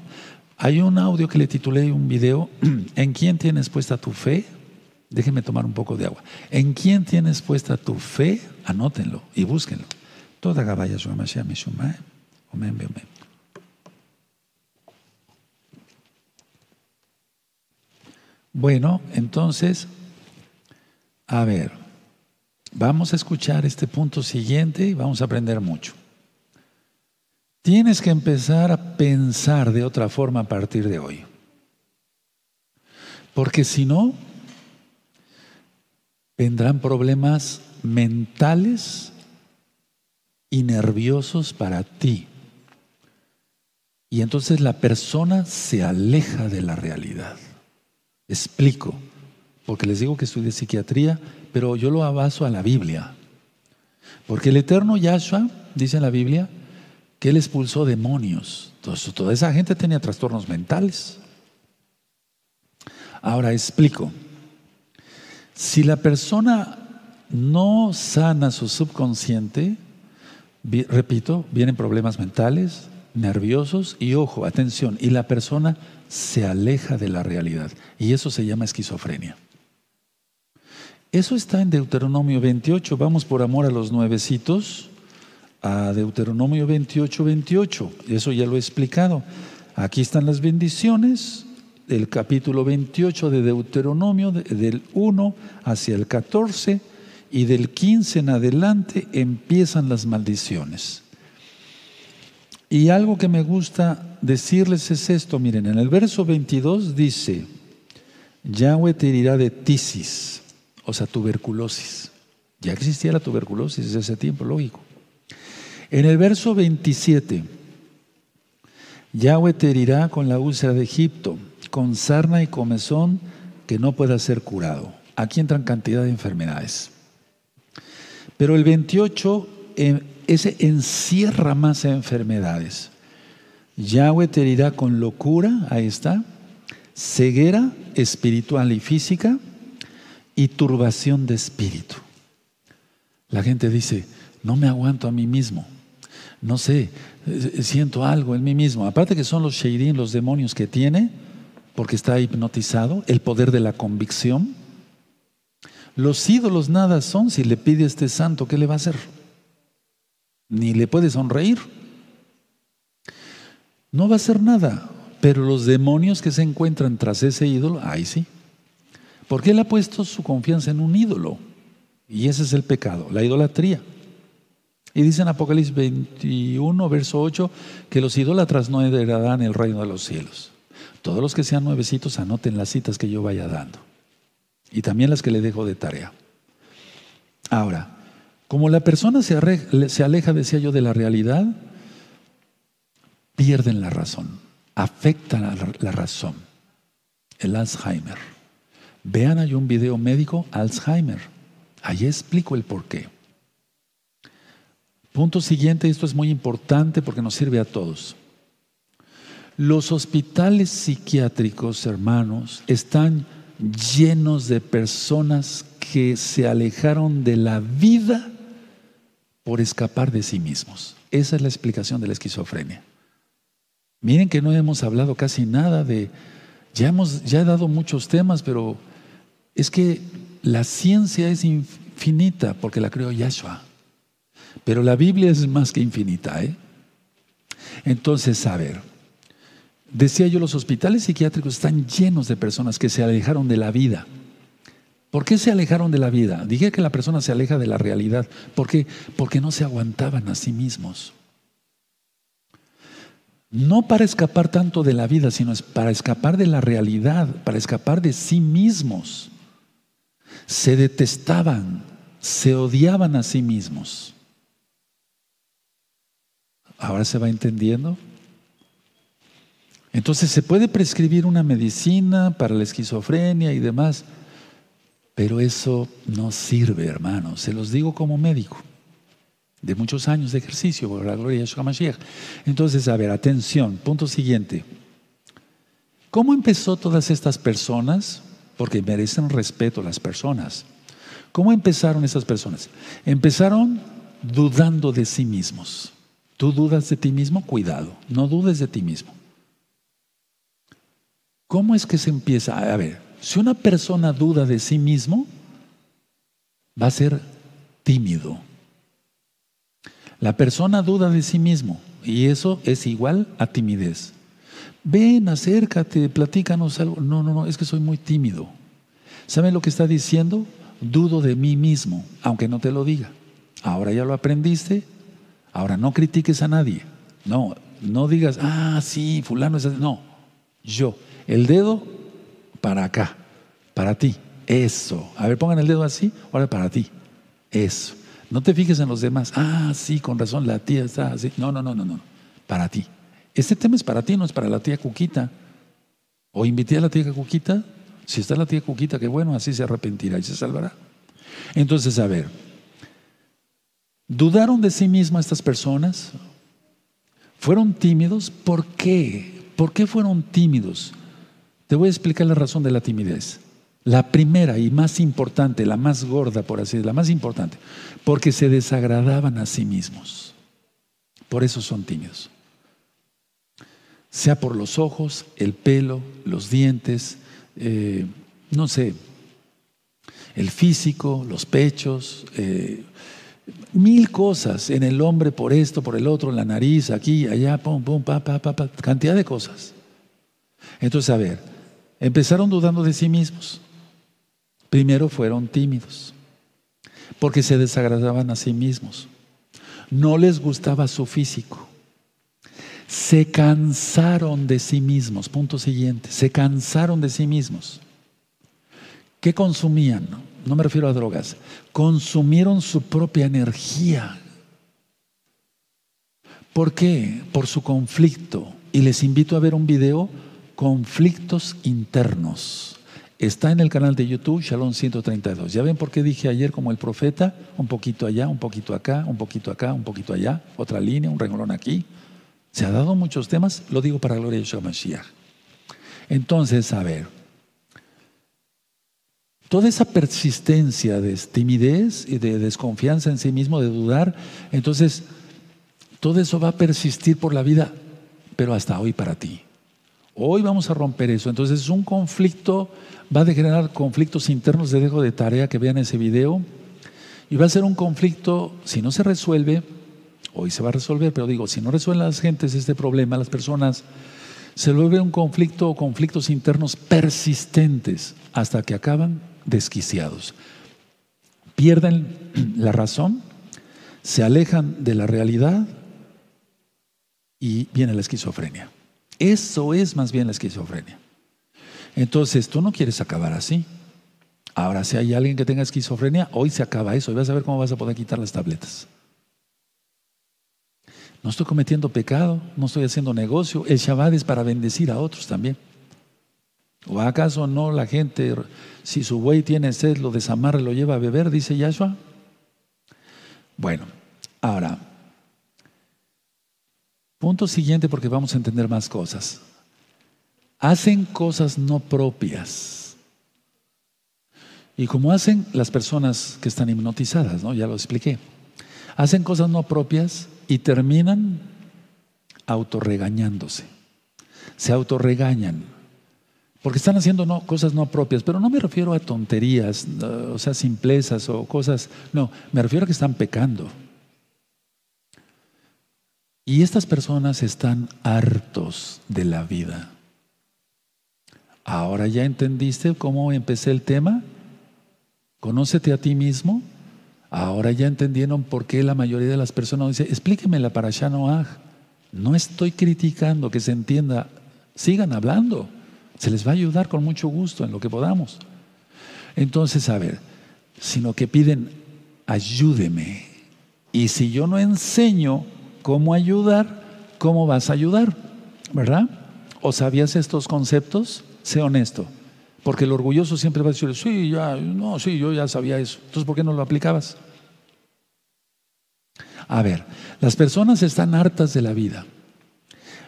Hay un audio que le titulé un video, ¿en quién tienes puesta tu fe? Déjenme tomar un poco de agua. ¿En quién tienes puesta tu fe? Anótenlo y búsquenlo. Toda Gabaya Bueno, entonces, a ver, vamos a escuchar este punto siguiente y vamos a aprender mucho. Tienes que empezar a pensar de otra forma a partir de hoy. Porque si no, vendrán problemas mentales y nerviosos para ti. Y entonces la persona se aleja de la realidad. Explico, porque les digo que estudié psiquiatría, pero yo lo abaso a la Biblia. Porque el eterno Yahshua, dice en la Biblia, que él expulsó demonios. Toda esa gente tenía trastornos mentales. Ahora explico. Si la persona no sana su subconsciente, repito, vienen problemas mentales, nerviosos y ojo, atención, y la persona se aleja de la realidad. Y eso se llama esquizofrenia. Eso está en Deuteronomio 28. Vamos por amor a los nuevecitos a Deuteronomio 28, 28. Eso ya lo he explicado. Aquí están las bendiciones el capítulo 28 de Deuteronomio, del 1 hacia el 14, y del 15 en adelante empiezan las maldiciones. Y algo que me gusta decirles es esto, miren, en el verso 22 dice, Yahweh te herirá de tisis, o sea, tuberculosis. Ya existía la tuberculosis desde ese tiempo, lógico. En el verso 27, Yahweh te herirá con la úlcera de Egipto con sarna y comezón que no pueda ser curado. Aquí entran cantidad de enfermedades. Pero el 28, eh, ese encierra más enfermedades. Yahweh te herirá con locura, ahí está, ceguera espiritual y física y turbación de espíritu. La gente dice, no me aguanto a mí mismo, no sé, eh, siento algo en mí mismo. Aparte que son los sheirim, los demonios que tiene, porque está hipnotizado, el poder de la convicción. Los ídolos nada son si le pide a este santo, ¿qué le va a hacer? Ni le puede sonreír. No va a hacer nada, pero los demonios que se encuentran tras ese ídolo, ahí sí. Porque él ha puesto su confianza en un ídolo. Y ese es el pecado, la idolatría. Y dice en Apocalipsis 21, verso 8, que los idólatras no heredarán el reino de los cielos. Todos los que sean nuevecitos anoten las citas que yo vaya dando. Y también las que le dejo de tarea. Ahora, como la persona se, aleja, decía yo, de la realidad, pierden la razón, afectan la, razón. El Alzheimer. Vean, hay un video médico Alzheimer. Ahí explico el por qué. Punto siguiente, esto es muy importante porque nos sirve a todos. Los hospitales psiquiátricos, hermanos, están llenos de personas que se alejaron de la vida por escapar de sí mismos. Esa es la explicación de la esquizofrenia. Miren que no hemos hablado casi nada de, ya hemos, ya he dado muchos temas, pero es que la ciencia es infinita porque la creó Yahshua. Pero la Biblia es más que infinita, ¿eh? Entonces, a ver, Decía yo, los hospitales psiquiátricos están llenos de personas que se alejaron de la vida. ¿Por qué se alejaron de la vida? Dije que la persona se aleja de la realidad. ¿Por qué? Porque no se aguantaban a sí mismos. No para escapar tanto de la vida, sino para escapar de la realidad, para escapar de sí mismos. Se detestaban, se odiaban a sí mismos. ¿Ahora se va entendiendo? Entonces se puede prescribir una medicina para la esquizofrenia y demás, pero eso no sirve, hermanos. Se los digo como médico de muchos años de ejercicio, por la gloria de Yeshua. Entonces, a ver, atención, punto siguiente. ¿Cómo empezó todas estas personas? Porque merecen respeto las personas. ¿Cómo empezaron esas personas? Empezaron dudando de sí mismos. ¿Tú dudas de ti mismo? Cuidado, no dudes de ti mismo. ¿Cómo es que se empieza? A ver, si una persona duda de sí mismo, va a ser tímido. La persona duda de sí mismo y eso es igual a timidez. Ven, acércate, platícanos algo. No, no, no, es que soy muy tímido. ¿Saben lo que está diciendo? Dudo de mí mismo, aunque no te lo diga. Ahora ya lo aprendiste, ahora no critiques a nadie. No, no digas, ah, sí, fulano es así. No, yo. El dedo para acá, para ti. Eso. A ver, pongan el dedo así, ahora para ti. Eso. No te fijes en los demás. Ah, sí, con razón, la tía está así. No, no, no, no, no. Para ti. Este tema es para ti, no es para la tía Cuquita. O invité a la tía Cuquita. Si está la tía Cuquita, qué bueno, así se arrepentirá y se salvará. Entonces, a ver, ¿dudaron de sí mismas estas personas? ¿Fueron tímidos? ¿Por qué? ¿Por qué fueron tímidos? Te voy a explicar la razón de la timidez. La primera y más importante, la más gorda, por así decirlo, la más importante, porque se desagradaban a sí mismos. Por eso son tímidos. Sea por los ojos, el pelo, los dientes, eh, no sé, el físico, los pechos, eh, mil cosas en el hombre por esto, por el otro, la nariz, aquí, allá, pum, pum, pa, pa, pa, pa, cantidad de cosas. Entonces, a ver, empezaron dudando de sí mismos. Primero fueron tímidos, porque se desagradaban a sí mismos. No les gustaba su físico. Se cansaron de sí mismos. Punto siguiente. Se cansaron de sí mismos. ¿Qué consumían? No me refiero a drogas. Consumieron su propia energía. ¿Por qué? Por su conflicto. Y les invito a ver un video, conflictos internos. Está en el canal de YouTube, Shalom 132. ¿Ya ven por qué dije ayer como el profeta? Un poquito allá, un poquito acá, un poquito acá, un poquito allá, otra línea, un renglón aquí. Se ha dado muchos temas, lo digo para gloria de Yeshua Mashiach. Entonces, a ver, toda esa persistencia de timidez y de desconfianza en sí mismo, de dudar, entonces todo eso va a persistir por la vida, pero hasta hoy para ti. Hoy vamos a romper eso. Entonces es un conflicto, va a generar conflictos internos. Les dejo de tarea que vean ese video. Y va a ser un conflicto, si no se resuelve, hoy se va a resolver, pero digo, si no resuelven las gentes este problema, las personas, se vuelve un conflicto o conflictos internos persistentes hasta que acaban desquiciados. Pierden la razón, se alejan de la realidad y viene la esquizofrenia. Eso es más bien la esquizofrenia. Entonces, tú no quieres acabar así. Ahora, si hay alguien que tenga esquizofrenia, hoy se acaba eso y vas a ver cómo vas a poder quitar las tabletas. No estoy cometiendo pecado, no estoy haciendo negocio. El Shabbat es para bendecir a otros también. ¿O acaso no la gente, si su buey tiene sed, lo desamarra y lo lleva a beber, dice Yahshua? Bueno, ahora, Punto siguiente porque vamos a entender más cosas. Hacen cosas no propias. Y como hacen las personas que están hipnotizadas, ¿no? Ya lo expliqué. Hacen cosas no propias y terminan autorregañándose. Se autorregañan. Porque están haciendo cosas no propias, pero no me refiero a tonterías, o sea, simplezas o cosas, no, me refiero a que están pecando. Y estas personas están hartos de la vida. Ahora ya entendiste cómo empecé el tema. Conócete a ti mismo. Ahora ya entendieron por qué la mayoría de las personas dicen, explíqueme la parasha Noah. No estoy criticando que se entienda. Sigan hablando. Se les va a ayudar con mucho gusto en lo que podamos. Entonces, a ver, sino que piden, ayúdeme. Y si yo no enseño, cómo ayudar, cómo vas a ayudar, ¿verdad? ¿O sabías estos conceptos? Sé honesto. Porque el orgulloso siempre va a decir, sí, ya, no, sí, yo ya sabía eso. Entonces, ¿por qué no lo aplicabas? A ver, las personas están hartas de la vida,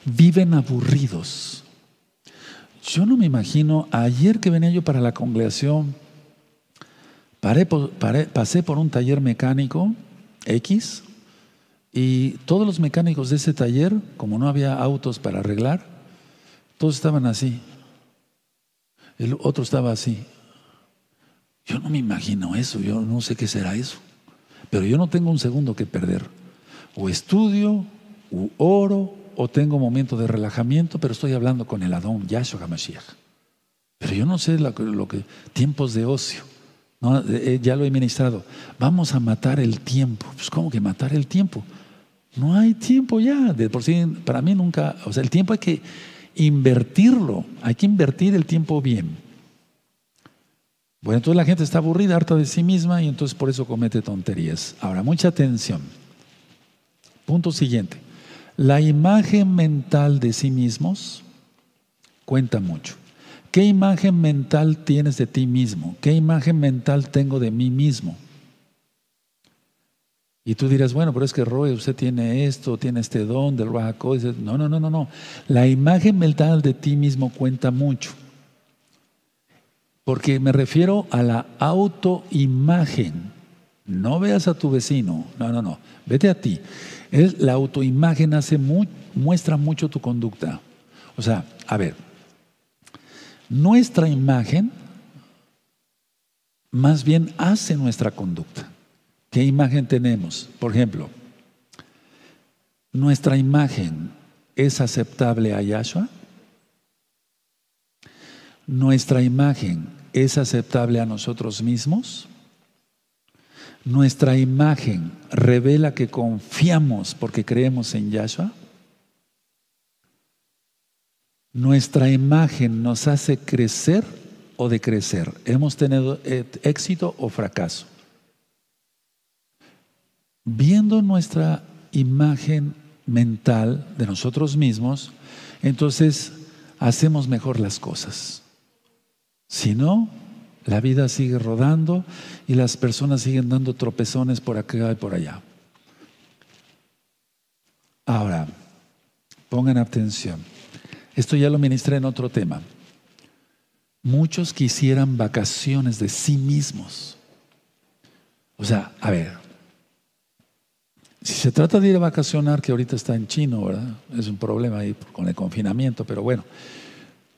viven aburridos. Yo no me imagino, ayer que venía yo para la congregación, pasé por un taller mecánico X, y todos los mecánicos de ese taller, como no había autos para arreglar, todos estaban así. El otro estaba así. Yo no me imagino eso, yo no sé qué será eso. Pero yo no tengo un segundo que perder. O estudio, o oro, o tengo momento de relajamiento, pero estoy hablando con el Adón, Yahshua HaMashiach. Pero yo no sé lo que, tiempos de ocio. ¿no? Eh, ya lo he ministrado. Vamos a matar el tiempo. Pues, ¿cómo que matar el tiempo? No hay tiempo ya. De por sí, para mí nunca. O sea, el tiempo hay que invertirlo. Hay que invertir el tiempo bien. Bueno, entonces la gente está aburrida, harta de sí misma y entonces por eso comete tonterías. Ahora, mucha atención. Punto siguiente. La imagen mental de sí mismos cuenta mucho. ¿Qué imagen mental tienes de ti mismo? ¿Qué imagen mental tengo de mí mismo? Y tú dirás, bueno, pero es que Roy, usted tiene esto, tiene este don del Rajaco. No, no, no, no, no. La imagen mental de ti mismo cuenta mucho. Porque me refiero a la autoimagen. No veas a tu vecino. No, no, no. Vete a ti. La autoimagen hace muestra mucho tu conducta. O sea, a ver, nuestra imagen más bien hace nuestra conducta. ¿Qué imagen tenemos? Por ejemplo, ¿nuestra imagen es aceptable a Yahshua? ¿Nuestra imagen es aceptable a nosotros mismos? ¿Nuestra imagen revela que confiamos porque creemos en Yahshua? ¿Nuestra imagen nos hace crecer o decrecer? ¿Hemos tenido éxito o fracaso? viendo nuestra imagen mental de nosotros mismos, entonces hacemos mejor las cosas. Si no, la vida sigue rodando y las personas siguen dando tropezones por acá y por allá. Ahora, pongan atención. Esto ya lo ministré en otro tema. Muchos quisieran vacaciones de sí mismos. O sea, a ver, si se trata de ir a vacacionar, que ahorita está en chino, ¿verdad? Es un problema ahí con el confinamiento, pero bueno.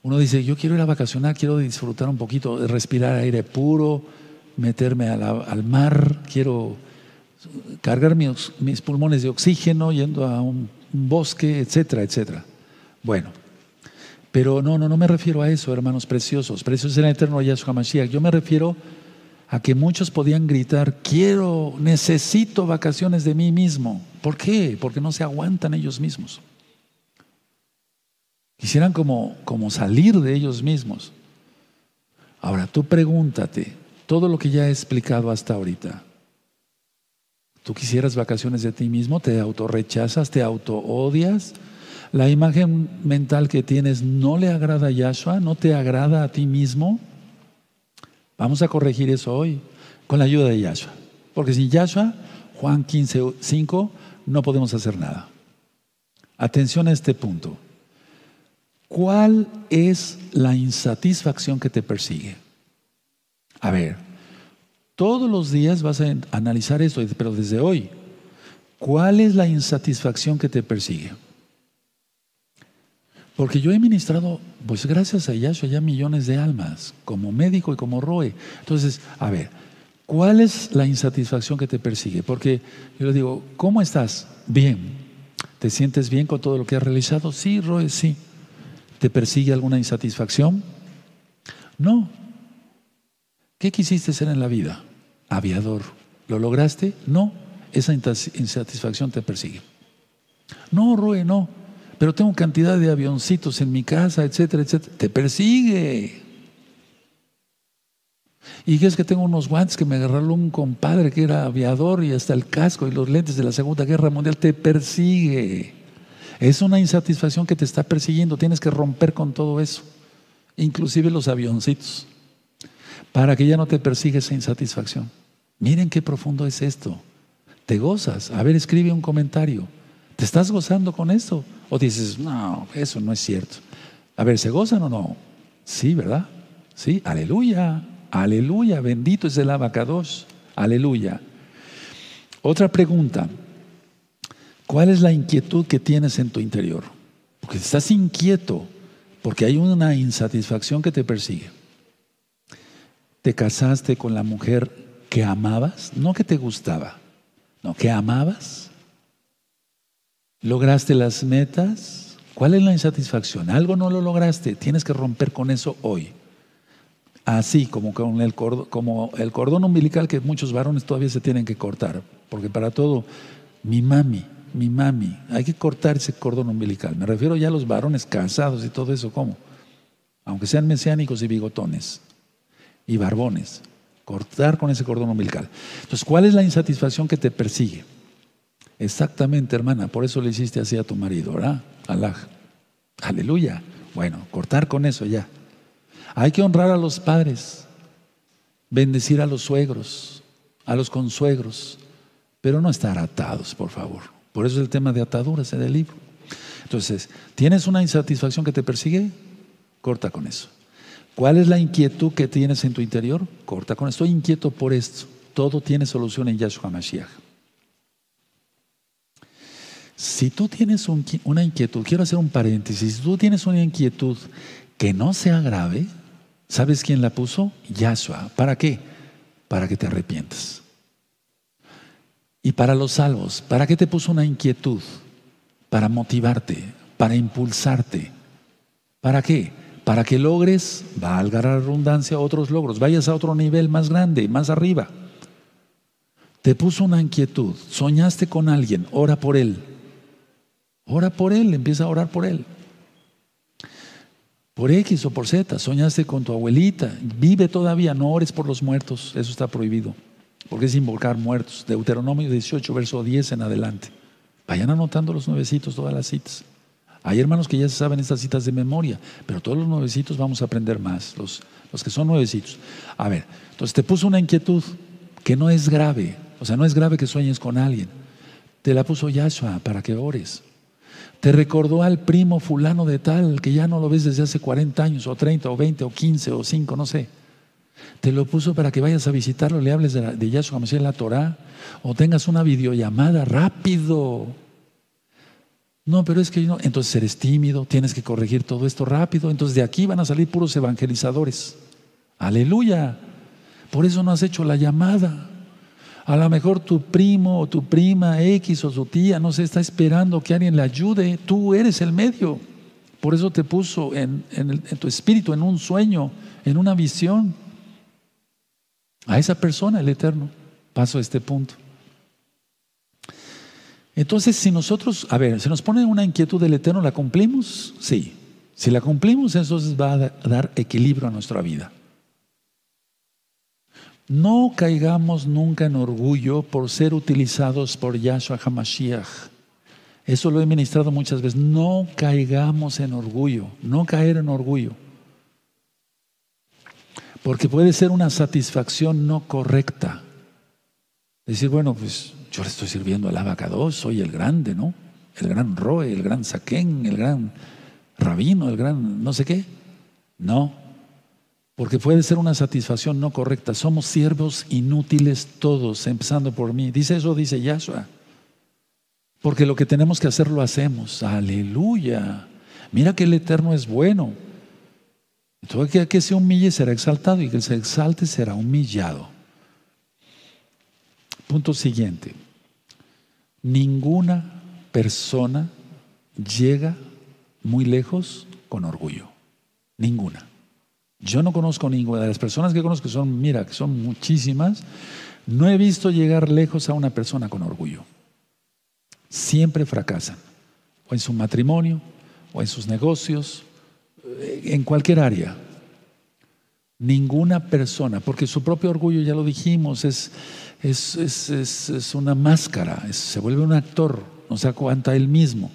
Uno dice, yo quiero ir a vacacionar, quiero disfrutar un poquito, respirar aire puro, meterme al mar, quiero cargar mis, mis, pulmones de oxígeno yendo a un, bosque, etcétera, etcétera. Bueno, pero no, no, no me refiero a eso, hermanos preciosos. Preciosos en el eterno Yahshua Mashiach. Yo me refiero a que muchos podían gritar, quiero, necesito vacaciones de mí mismo. ¿Por qué? Porque no se aguantan ellos mismos. Quisieran como, como salir de ellos mismos. Ahora, tú pregúntate, todo lo que ya he explicado hasta ahorita, ¿tú quisieras vacaciones de ti mismo? ¿Te autorrechazas? ¿Te auto-odias? ¿La imagen mental que tienes no le agrada a Yahshua? ¿No te agrada a ti mismo? Vamos a corregir eso hoy con la ayuda de Yahshua. Porque sin Yahshua, Juan 15, 5, no podemos hacer nada. Atención a este punto. ¿Cuál es la insatisfacción que te persigue? A ver, todos los días vas a analizar esto, pero desde hoy, ¿cuál es la insatisfacción que te persigue? Porque yo he ministrado, pues gracias a Yahshua, ya millones de almas, como médico y como Roe. Entonces, a ver, ¿cuál es la insatisfacción que te persigue? Porque yo le digo, ¿cómo estás? Bien. ¿Te sientes bien con todo lo que has realizado? Sí, Roe, sí. ¿Te persigue alguna insatisfacción? No. ¿Qué quisiste ser en la vida? Aviador. ¿Lo lograste? No. Esa insatisfacción te persigue. No, Roe, no pero tengo cantidad de avioncitos en mi casa, etcétera, etcétera. Te persigue. Y es que tengo unos guantes que me agarró un compadre que era aviador y hasta el casco y los lentes de la Segunda Guerra Mundial. Te persigue. Es una insatisfacción que te está persiguiendo. Tienes que romper con todo eso, inclusive los avioncitos, para que ya no te persiga esa insatisfacción. Miren qué profundo es esto. Te gozas. A ver, escribe un comentario. ¿Te estás gozando con esto? O dices, no, eso no es cierto. A ver, ¿se gozan o no? Sí, ¿verdad? Sí, aleluya, aleluya, bendito es el abacados, aleluya. Otra pregunta, ¿cuál es la inquietud que tienes en tu interior? Porque estás inquieto, porque hay una insatisfacción que te persigue. te casaste con la mujer que amabas, no que te gustaba, no, que amabas. ¿Lograste las metas? ¿Cuál es la insatisfacción? Algo no lo lograste, tienes que romper con eso hoy. Así como con el cordón, como el cordón umbilical que muchos varones todavía se tienen que cortar, porque para todo, mi mami, mi mami, hay que cortar ese cordón umbilical. Me refiero ya a los varones casados y todo eso, ¿cómo? Aunque sean mesiánicos y bigotones y barbones, cortar con ese cordón umbilical. Entonces, ¿cuál es la insatisfacción que te persigue? Exactamente, hermana, por eso le hiciste así a tu marido, ¿verdad? Alá. Aleluya. Bueno, cortar con eso ya. Hay que honrar a los padres, bendecir a los suegros, a los consuegros, pero no estar atados, por favor. Por eso es el tema de ataduras en el libro. Entonces, ¿tienes una insatisfacción que te persigue? Corta con eso. ¿Cuál es la inquietud que tienes en tu interior? Corta con eso. Estoy inquieto por esto. Todo tiene solución en Yahshua Mashiach. Si tú tienes una inquietud, quiero hacer un paréntesis, si tú tienes una inquietud que no sea grave, ¿Sabes quién la puso? Yahshua. ¿Para qué? Para que te arrepientas. Y para los salvos, ¿para qué te puso una inquietud? Para motivarte, para impulsarte. ¿Para qué? Para que logres, valga la redundancia, otros logros, vayas a otro nivel más grande, más arriba. Te puso una inquietud, soñaste con alguien, ora por él. Ora por él, empieza a orar por él por X o por Z, soñaste con tu abuelita, vive todavía, no ores por los muertos, eso está prohibido, porque es invocar muertos. Deuteronomio 18, verso 10 en adelante. Vayan anotando los nuevecitos, todas las citas. Hay hermanos que ya se saben estas citas de memoria, pero todos los nuevecitos vamos a aprender más, los, los que son nuevecitos. A ver, entonces te puso una inquietud que no es grave, o sea, no es grave que sueñes con alguien. Te la puso Yahshua para que ores. Te recordó al primo fulano de tal que ya no lo ves desde hace 40 años, o 30, o 20, o 15, o 5, no sé. Te lo puso para que vayas a visitarlo, le hables de, de Yahshua en la Torah, o tengas una videollamada rápido. No, pero es que no. Entonces eres tímido, tienes que corregir todo esto rápido. Entonces de aquí van a salir puros evangelizadores. Aleluya. Por eso no has hecho la llamada. A lo mejor tu primo o tu prima X o su tía no se está esperando que alguien le ayude. Tú eres el medio. Por eso te puso en, tu espíritu, en un sueño, en una visión. A esa persona, el Eterno. Paso a este punto. Entonces, si nosotros, a ver, si nos pone una inquietud del Eterno, ¿la cumplimos? Sí. Si la cumplimos, entonces va a dar equilibrio a nuestra vida. No caigamos nunca en orgullo por ser utilizados por Yahshua HaMashiach. Eso lo he ministrado muchas veces. No caigamos en orgullo, no caer en orgullo. Porque puede ser una satisfacción no correcta. Decir, bueno, pues yo le estoy sirviendo al abacado, soy el grande, ¿no? El gran Roe, el gran Saquén, el gran rabino, el gran no sé qué. No, porque puede ser una satisfacción no correcta. Somos siervos inútiles todos, empezando por mí. Dice eso, dice Yahshua. Porque lo que tenemos que hacer lo hacemos. Aleluya. Mira que el Eterno es bueno. Todo aquel que se humille será exaltado y que se exalte será humillado. Punto siguiente. Ninguna persona llega muy lejos con orgullo. Ninguna. Yo no conozco ninguna de las personas que conozco, son, mira, que son muchísimas, no he visto llegar lejos a una persona con orgullo. Siempre fracasan, o en su matrimonio, o en sus negocios, en cualquier área. Ninguna persona, porque su propio orgullo, ya lo dijimos, es, es, es, es una máscara, se vuelve un actor, no se aguanta él mismo,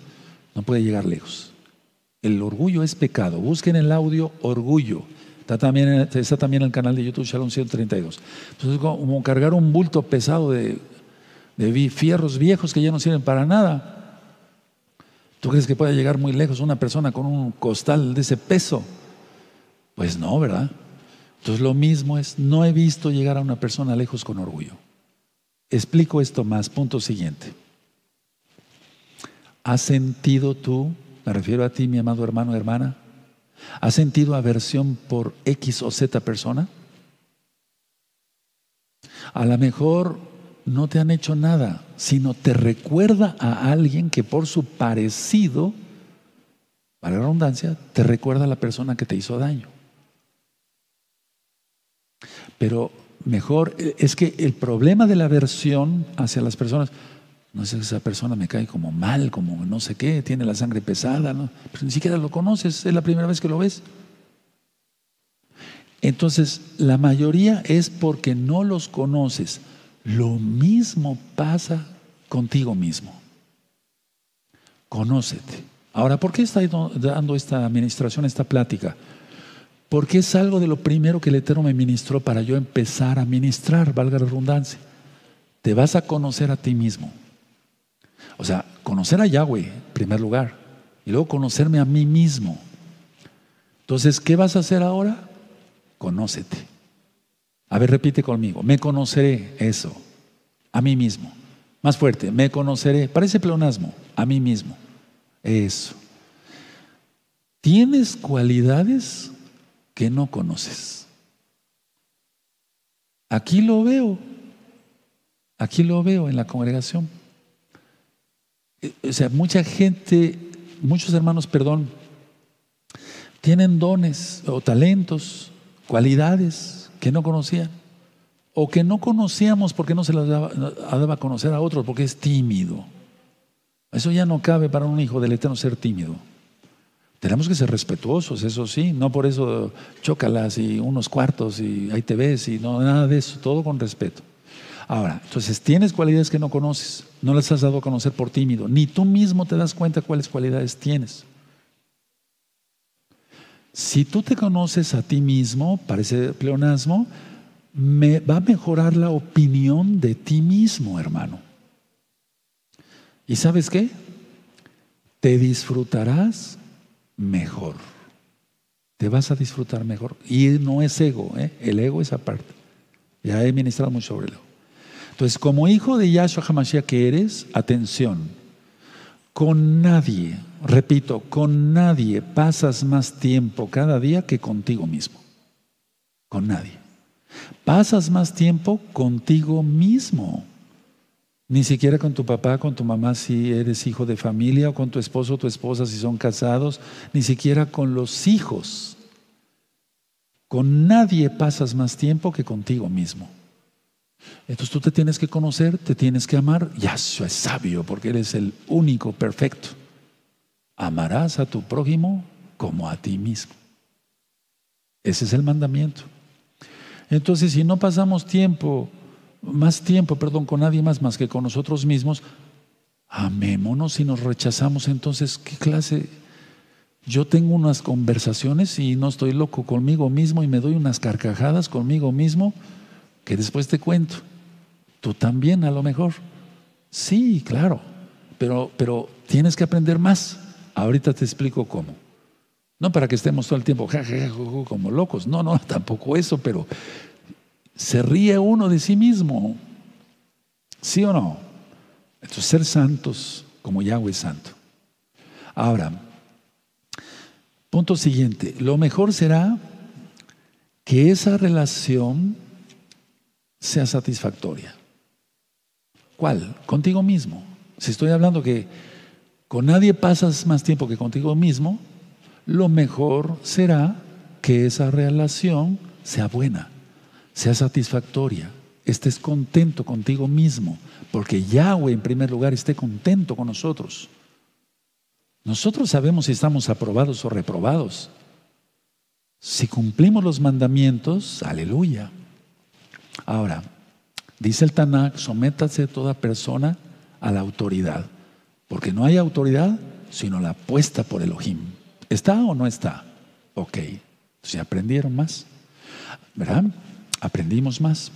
no puede llegar lejos. El orgullo es pecado. Busquen el audio orgullo. Está también, está también en el canal de YouTube Shalom 132. Entonces, como cargar un bulto pesado de, de fierros viejos que ya no sirven para nada. ¿Tú crees que puede llegar muy lejos una persona con un costal de ese peso? Pues no, ¿verdad? Entonces lo mismo es, no he visto llegar a una persona lejos con orgullo. Explico esto más, punto siguiente. ¿Has sentido tú, me refiero a ti, mi amado hermano, hermana, ¿Has sentido aversión por X o Z persona? A lo mejor no te han hecho nada, sino te recuerda a alguien que por su parecido, para la redundancia, te recuerda a la persona que te hizo daño. Pero mejor, es que el problema de la aversión hacia las personas, no sé, esa persona me cae como mal, como no sé qué, tiene la sangre pesada, pero ni siquiera lo conoces, es la primera vez que lo ves. Entonces, la mayoría es porque no los conoces. Lo mismo pasa contigo mismo. Conócete. Ahora, ¿por qué está dando esta administración, esta plática? Porque es algo de lo primero que el Eterno me ministró para yo empezar a ministrar, valga la redundancia. Te vas a conocer a ti mismo. O sea, conocer a Yahweh, en primer lugar, y luego conocerme a mí mismo. Entonces, ¿qué vas a hacer ahora? Conócete. A ver, repite conmigo. Me conoceré eso, a mí mismo. Más fuerte, me conoceré. Parece pleonasmo, a mí mismo. Eso. Tienes cualidades que no conoces. Aquí lo veo. Aquí lo veo en la congregación. Eh, o sea, mucha gente, muchos hermanos, perdón, tienen dones o talentos cualidades que no conocían o que no conocíamos porque no se las daba, a conocer a otros, porque es tímido. Eso ya no cabe para un hijo del Eterno ser tímido. Tenemos que ser respetuosos, eso sí, no por eso chócalas y unos cuartos y ahí te ves y no, nada de eso, todo con respeto. Ahora, entonces tienes cualidades que no conoces, no las has dado a conocer por tímido, ni tú mismo te das cuenta cuáles cualidades tienes. Si tú te conoces a ti mismo, parece pleonasmo, me, va a mejorar la opinión de ti mismo, hermano. ¿Y sabes qué? Te disfrutarás mejor. Te vas a disfrutar mejor. Y no es ego, ¿eh? el ego es aparte. Ya he ministrado mucho sobre el ego. Entonces, como hijo de Yahshua HaMashiach que eres, atención, con nadie, repito, con nadie pasas más tiempo cada día que contigo mismo. Con nadie. Pasas más tiempo contigo mismo. Ni siquiera con tu papá, con tu mamá si eres hijo de familia, o con tu esposo o tu esposa si son casados, ni siquiera con los hijos. Con nadie pasas más tiempo que contigo mismo. Entonces tú te tienes que conocer, te tienes que amar. eso es sabio porque eres el único perfecto. Amarás a tu prójimo como a ti mismo. Ese es el mandamiento. Entonces, si no pasamos tiempo, más tiempo, perdón, con nadie más más que con nosotros mismos, amémonos y nos rechazamos. Entonces, ¿qué clase? Yo tengo unas conversaciones y no estoy loco conmigo mismo y me doy unas carcajadas conmigo mismo que después te cuento. Tú también, a lo mejor. Sí, claro, pero, pero tienes que aprender más. Ahorita te explico cómo. No para que estemos todo el tiempo como locos. No, no, tampoco eso, pero se ríe uno de sí mismo. ¿Sí o no? Entonces, ser santos como Yahweh santo. Ahora, punto siguiente. Lo mejor será que esa relación sea satisfactoria. ¿Cuál? Contigo mismo. Si estoy hablando que con nadie pasas más tiempo que contigo mismo, lo mejor será que esa relación sea buena, sea satisfactoria, estés contento contigo mismo, porque Yahweh en primer lugar esté contento con nosotros. Nosotros sabemos si estamos aprobados o reprobados. Si cumplimos los mandamientos, aleluya. Ahora, dice el Tanakh, sométase toda persona a la autoridad, porque no hay autoridad sino la puesta por Elohim. ¿Está o no está? Ok, ¿se aprendieron más? ¿Verdad? Aprendimos más.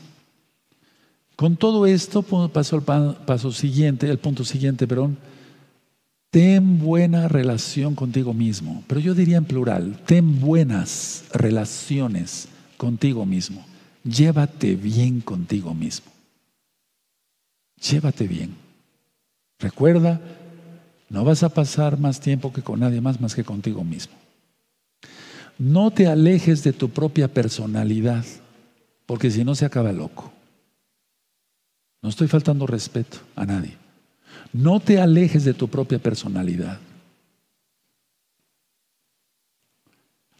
Con todo esto, paso al paso siguiente, el punto siguiente, perdón. Ten buena relación contigo mismo. Pero yo diría en plural, ten buenas relaciones contigo mismo. Llévate bien contigo mismo. Llévate bien. Recuerda, no vas a pasar más tiempo que con nadie más más que contigo mismo. No te alejes de tu propia personalidad, porque si no se acaba loco. No estoy faltando respeto a nadie. No te alejes de tu propia personalidad.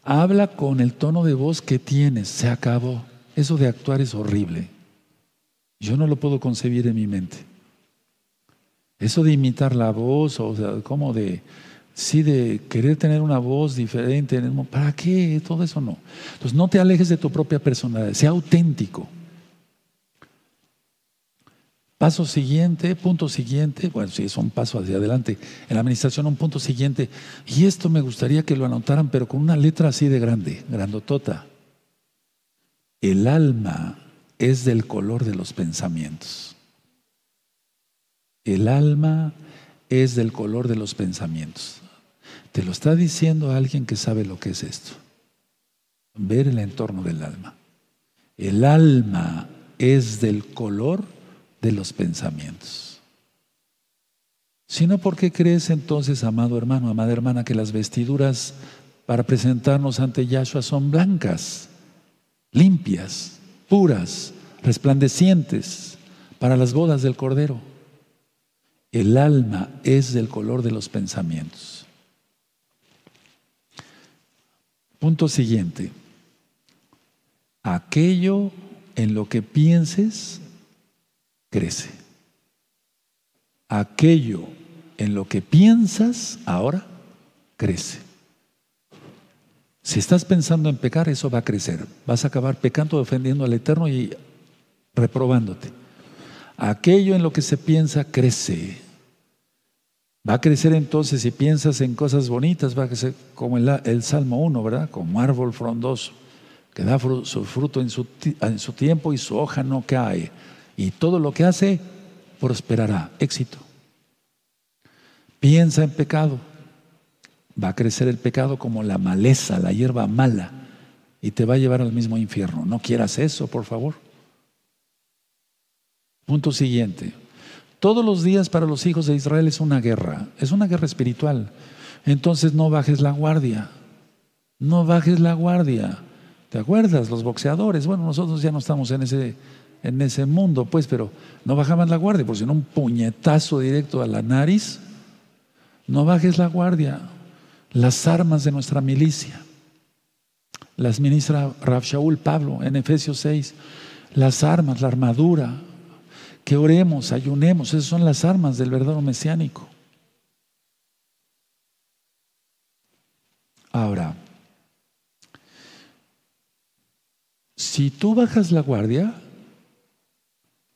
Habla con el tono de voz que tienes. Se acabó. Eso de actuar es horrible. Yo no lo puedo concebir en mi mente. Eso de imitar la voz, o sea, como de, sí, de querer tener una voz diferente, ¿para qué? Todo eso no. Entonces no te alejes de tu propia personalidad, sea auténtico. Paso siguiente, punto siguiente, bueno, sí, es un paso hacia adelante. En la administración, un punto siguiente. Y esto me gustaría que lo anotaran, pero con una letra así de grande, grandotota. El alma es del color de los pensamientos. El alma es del color de los pensamientos. Te lo está diciendo alguien que sabe lo que es esto. Ver el entorno del alma. El alma es del color de los pensamientos. Sino porque crees entonces, amado hermano, amada hermana, que las vestiduras para presentarnos ante Yahshua son blancas, limpias, puras, resplandecientes para las bodas del Cordero. El alma es del color de los pensamientos. Punto siguiente. Aquello en lo que pienses crece. Aquello en lo que piensas ahora crece. Si estás pensando en pecar, eso va a crecer. Vas a acabar pecando, ofendiendo al Eterno y reprobándote. Aquello en lo que se piensa crece. Va a crecer entonces si piensas en cosas bonitas, va a crecer como el, Salmo 1, ¿verdad? Como árbol frondoso, que da su fruto en su tiempo y su hoja no cae y todo lo que hace prosperará, éxito. Piensa en pecado, va a crecer el pecado como la maleza, la hierba mala, y te va a llevar al mismo infierno. No quieras eso, por favor. Punto siguiente. Todos los días para los hijos de Israel es una guerra, es una guerra espiritual. Entonces no bajes la guardia, no bajes la guardia. ¿Te acuerdas? Los boxeadores, bueno, nosotros ya no estamos en ese en ese mundo, pues, pero no bajaban la guardia, por si no un puñetazo directo a la nariz. No bajes la guardia. Las armas de nuestra milicia. Las ministra Rav Shaul Pablo en Efesios 6. Las armas, la armadura. Que oremos, ayunemos. Esas son las armas del verdadero mesiánico. Ahora, si tú bajas la guardia,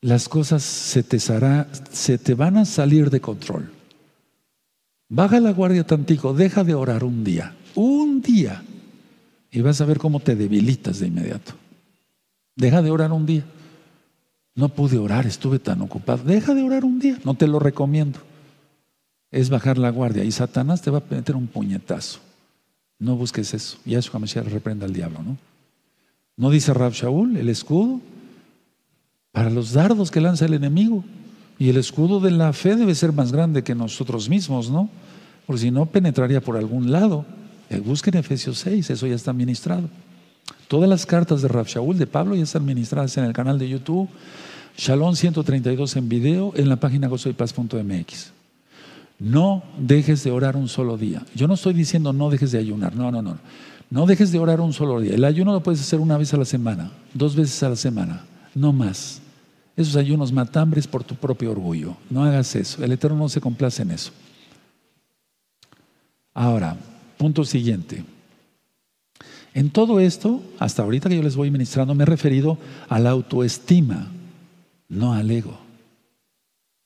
las cosas se te, se te van a salir de control. Baja la guardia tantico, deja de orar un día, un día, y vas a ver cómo te debilitas de inmediato. Deja de orar un día. No pude orar, estuve tan ocupado. Deja de orar un día, no te lo recomiendo. Es bajar la guardia y Satanás te va a meter un puñetazo. No busques eso. Yahshua Mashiach reprenda al diablo, ¿no? ¿No dice Rab Shaul, el escudo? para los dardos que lanza el enemigo. Y el escudo de la fe debe ser más grande que nosotros mismos, ¿no? Porque si no, penetraría por algún lado. Eh, busquen Efesios 6, eso ya está ministrado. Todas las cartas de Rab Shaul, de Pablo, ya están ministradas en el canal de YouTube. Shalom 132 en video en la página gozoypaz.mx. No dejes de orar un solo día. Yo no estoy diciendo no dejes de ayunar, no, no, no. No dejes de orar un solo día. El ayuno lo puedes hacer una vez a la semana, dos veces a la semana no más. Esos ayunos matambres por tu propio orgullo. No hagas eso. El Eterno no se complace en eso. Ahora, punto siguiente. En todo esto, hasta ahorita que yo les voy ministrando, me he referido a la autoestima, no al ego.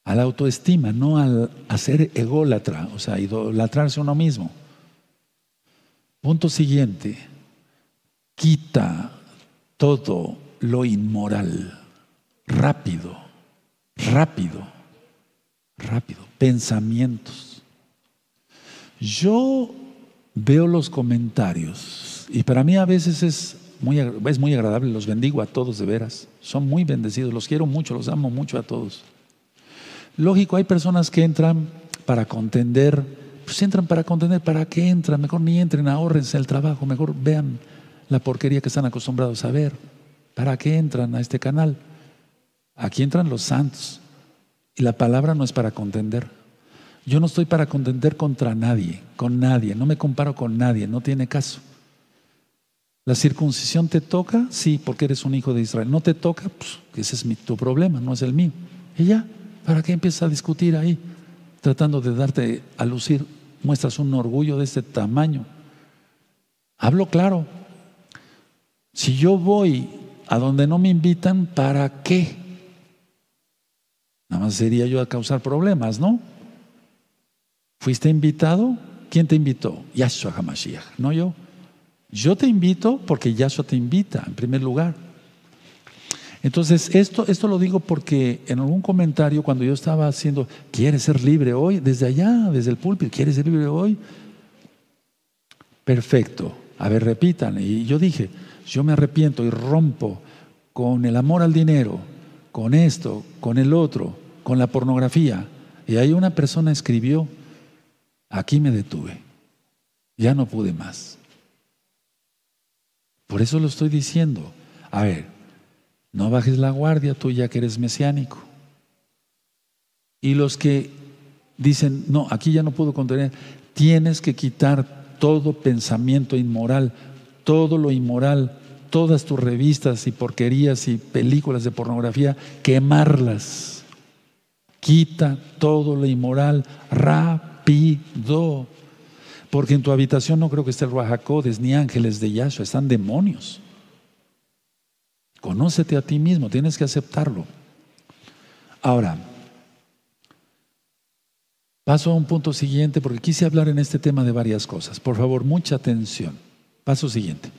A la autoestima, no al hacer ególatra, o sea, idolatrarse uno mismo. Punto siguiente. Quita todo lo inmoral. Rápido, rápido, rápido. Pensamientos. Yo veo los comentarios y para mí a veces es muy, es muy agradable, los bendigo a todos de veras. Son muy bendecidos, los quiero mucho, los amo mucho a todos. Lógico, hay personas que entran para contender, pues entran para contender, ¿para qué entran? Mejor ni entren, ahorrense el trabajo, mejor vean la porquería que están acostumbrados a ver. ¿Para qué entran a este canal? Aquí entran los santos. Y la palabra no es para contender. Yo no estoy para contender contra nadie, con nadie. No me comparo con nadie, no tiene caso. ¿La circuncisión te toca? Sí, porque eres un hijo de Israel. ¿No te toca? Pues ese es mi, tu problema, no es el mío. Y ya, ¿para qué empiezas a discutir ahí? Tratando de darte a lucir, muestras un orgullo de este tamaño. Hablo claro. Si yo voy a donde no me invitan, ¿para qué? Nada más sería yo a causar problemas, ¿no? ¿Fuiste invitado? ¿Quién te invitó? Yahshua HaMashiach, no yo. Yo te invito porque Yahshua te invita, en primer lugar. Entonces, esto, esto lo digo porque en algún comentario, cuando yo estaba haciendo, ¿quieres ser libre hoy? Desde allá, desde el púlpito, ¿quieres ser libre hoy? Perfecto. A ver, repitan. Y yo dije, yo me arrepiento y rompo con el amor al dinero, con esto, con el otro, con la pornografía. Y ahí una persona escribió, aquí me detuve, ya no pude más. Por eso lo estoy diciendo. A ver, no bajes la guardia tú ya que eres mesiánico. Y los que dicen, no, aquí ya no puedo contener, tienes que quitar todo pensamiento inmoral, todo lo inmoral, todas tus revistas y porquerías y películas de pornografía, quemarlas. Quita todo lo inmoral rápido. Porque en tu habitación no creo que esté el Ruajacodes ni ángeles de Yahshua, están demonios. Conócete a ti mismo, tienes que aceptarlo. Ahora, paso a un punto siguiente porque quise hablar en este tema de varias cosas. Por favor, mucha atención. Paso siguiente.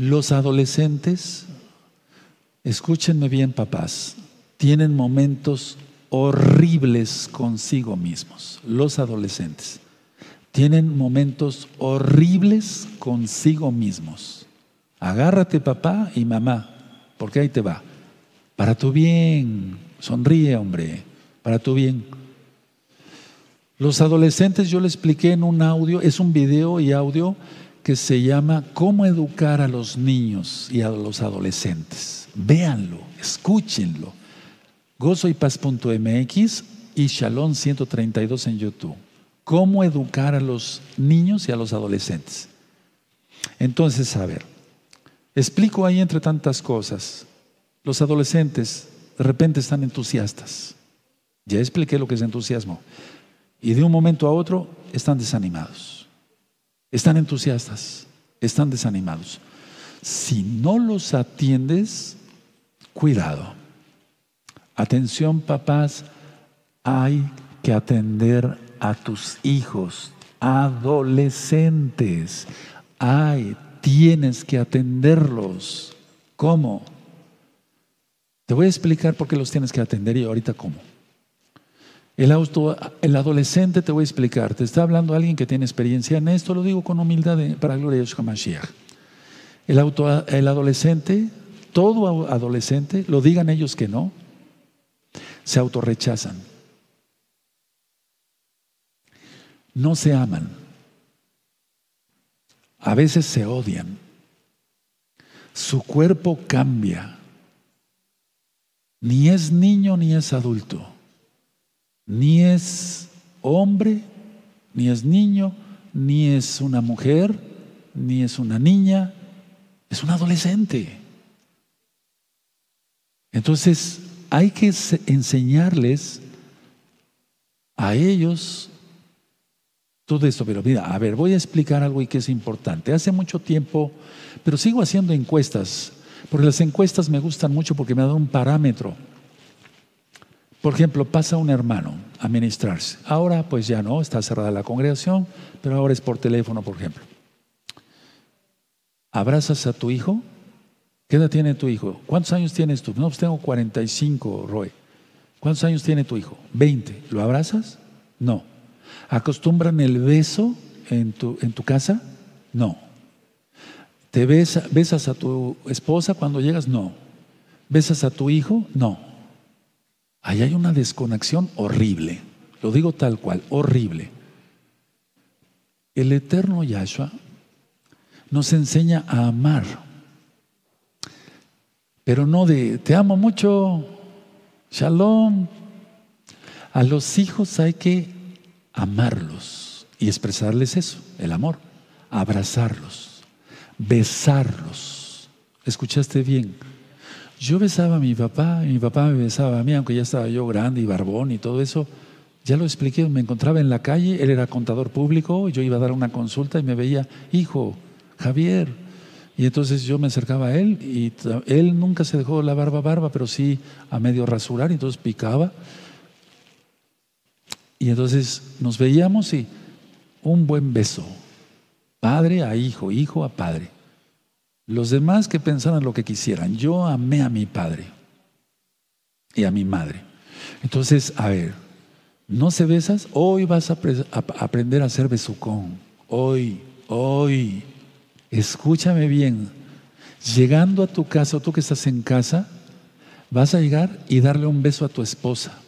Los adolescentes, escúchenme bien papás, tienen momentos horribles consigo mismos. Los adolescentes tienen momentos horribles consigo mismos. Agárrate papá y mamá, porque ahí te va. Para tu bien, sonríe hombre, para tu bien. Los adolescentes, yo le expliqué en un audio, es un video y audio que se llama Cómo educar a los niños y a los adolescentes. Véanlo, escúchenlo. Gozoypaz.mx y Shalom 132 en YouTube cómo educar a los niños y a los adolescentes. Entonces, a ver, explico ahí entre tantas cosas. Los adolescentes de repente están entusiastas. Ya expliqué lo que es entusiasmo. Y de un momento a otro están desanimados. Están entusiastas, están desanimados. Si no los atiendes, cuidado. Atención, papás, hay que atender a tus hijos adolescentes. Ay, tienes que atenderlos. ¿Cómo? Te voy a explicar por qué los tienes que atender y ahorita cómo. El, auto, el adolescente te voy a explicar, te está hablando alguien que tiene experiencia en esto, lo digo con humildad para gloria de Yeshua Mashiach. El, auto, el adolescente, todo adolescente, lo digan ellos que no, se autorrechazan. no se aman. A veces se odian. Su cuerpo cambia. Ni es niño ni es adulto. Ni es hombre, ni es niño, ni es una mujer, ni es una niña. Es un adolescente. Entonces hay que enseñarles a ellos todo esto, pero mira, a ver, voy a explicar algo y que es importante. Hace mucho tiempo, pero sigo haciendo encuestas, porque las encuestas me gustan mucho porque me dan un parámetro. Por ejemplo, pasa un hermano a ministrarse. Ahora pues ya no, está cerrada la congregación, pero ahora es por teléfono, por ejemplo. ¿Abrazas a tu hijo? ¿Qué edad tiene tu hijo? ¿Cuántos años tienes tú? No, pues tengo 45, Roy. ¿Cuántos años tiene tu hijo? 20. ¿Lo abrazas? No. ¿Acostumbran el beso en tu, en tu casa? No. ¿Te besas a tu esposa cuando llegas? No. ¿Besas a tu hijo? No. Ahí hay una desconexión horrible. Lo digo tal cual, horrible. El eterno Yahshua nos enseña a amar, pero no de te amo mucho, Shalom. A los hijos hay que amarlos y expresarles eso, el amor, abrazarlos, besarlos. ¿Escuchaste bien? Yo besaba a mi papá y mi papá me besaba a mí, aunque ya estaba yo grande y barbón y todo eso. Ya lo expliqué, me encontraba en la calle, él era contador público, yo iba a dar una consulta y me veía, hijo, Javier. Y entonces yo me acercaba a él y él nunca se dejó la barba barba, pero sí a medio rasurar, y entonces picaba. Y entonces nos veíamos y un buen beso, padre a hijo, hijo a padre. Los demás que pensaran lo que quisieran. Yo amé a mi padre y a mi madre. Entonces, a ver, ¿no se besas? Hoy vas a, aprender a hacer besucón. Hoy, hoy. Escúchame bien. Llegando a tu casa, tú que estás en casa, vas a llegar y darle un beso a tu esposa.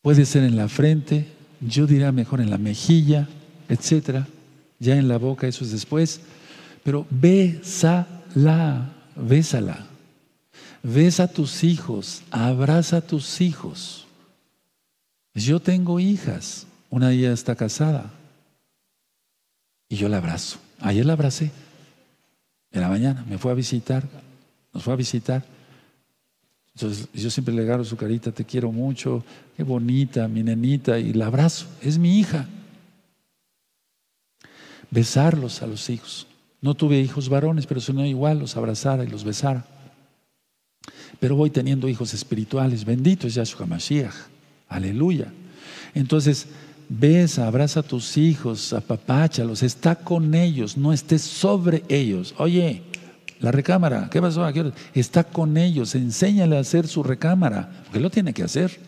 Puede ser en la frente, yo diría mejor en la mejilla, etcétera. Ya en la boca, eso es después. Pero bésala, bésala. Besa a tus hijos, abraza a tus hijos. Yo tengo hijas, una de ellas está casada y yo la abrazo. Ayer la abracé, en la mañana, me fue a visitar, nos fue a visitar. Entonces yo siempre le agarro su carita, te quiero mucho, qué bonita, mi nenita, y la abrazo, es mi hija. Besarlos a los hijos. No tuve hijos varones, pero si no igual los abrazara y los besara. Pero voy teniendo hijos espirituales, bendito es Yahshua Mashiach, aleluya. Entonces, besa, abraza a tus hijos, apapáchalos, está con ellos, no estés sobre ellos. Oye, la recámara, ¿qué pasó? Está con ellos, enséñale a hacer su recámara, porque lo tiene que hacer.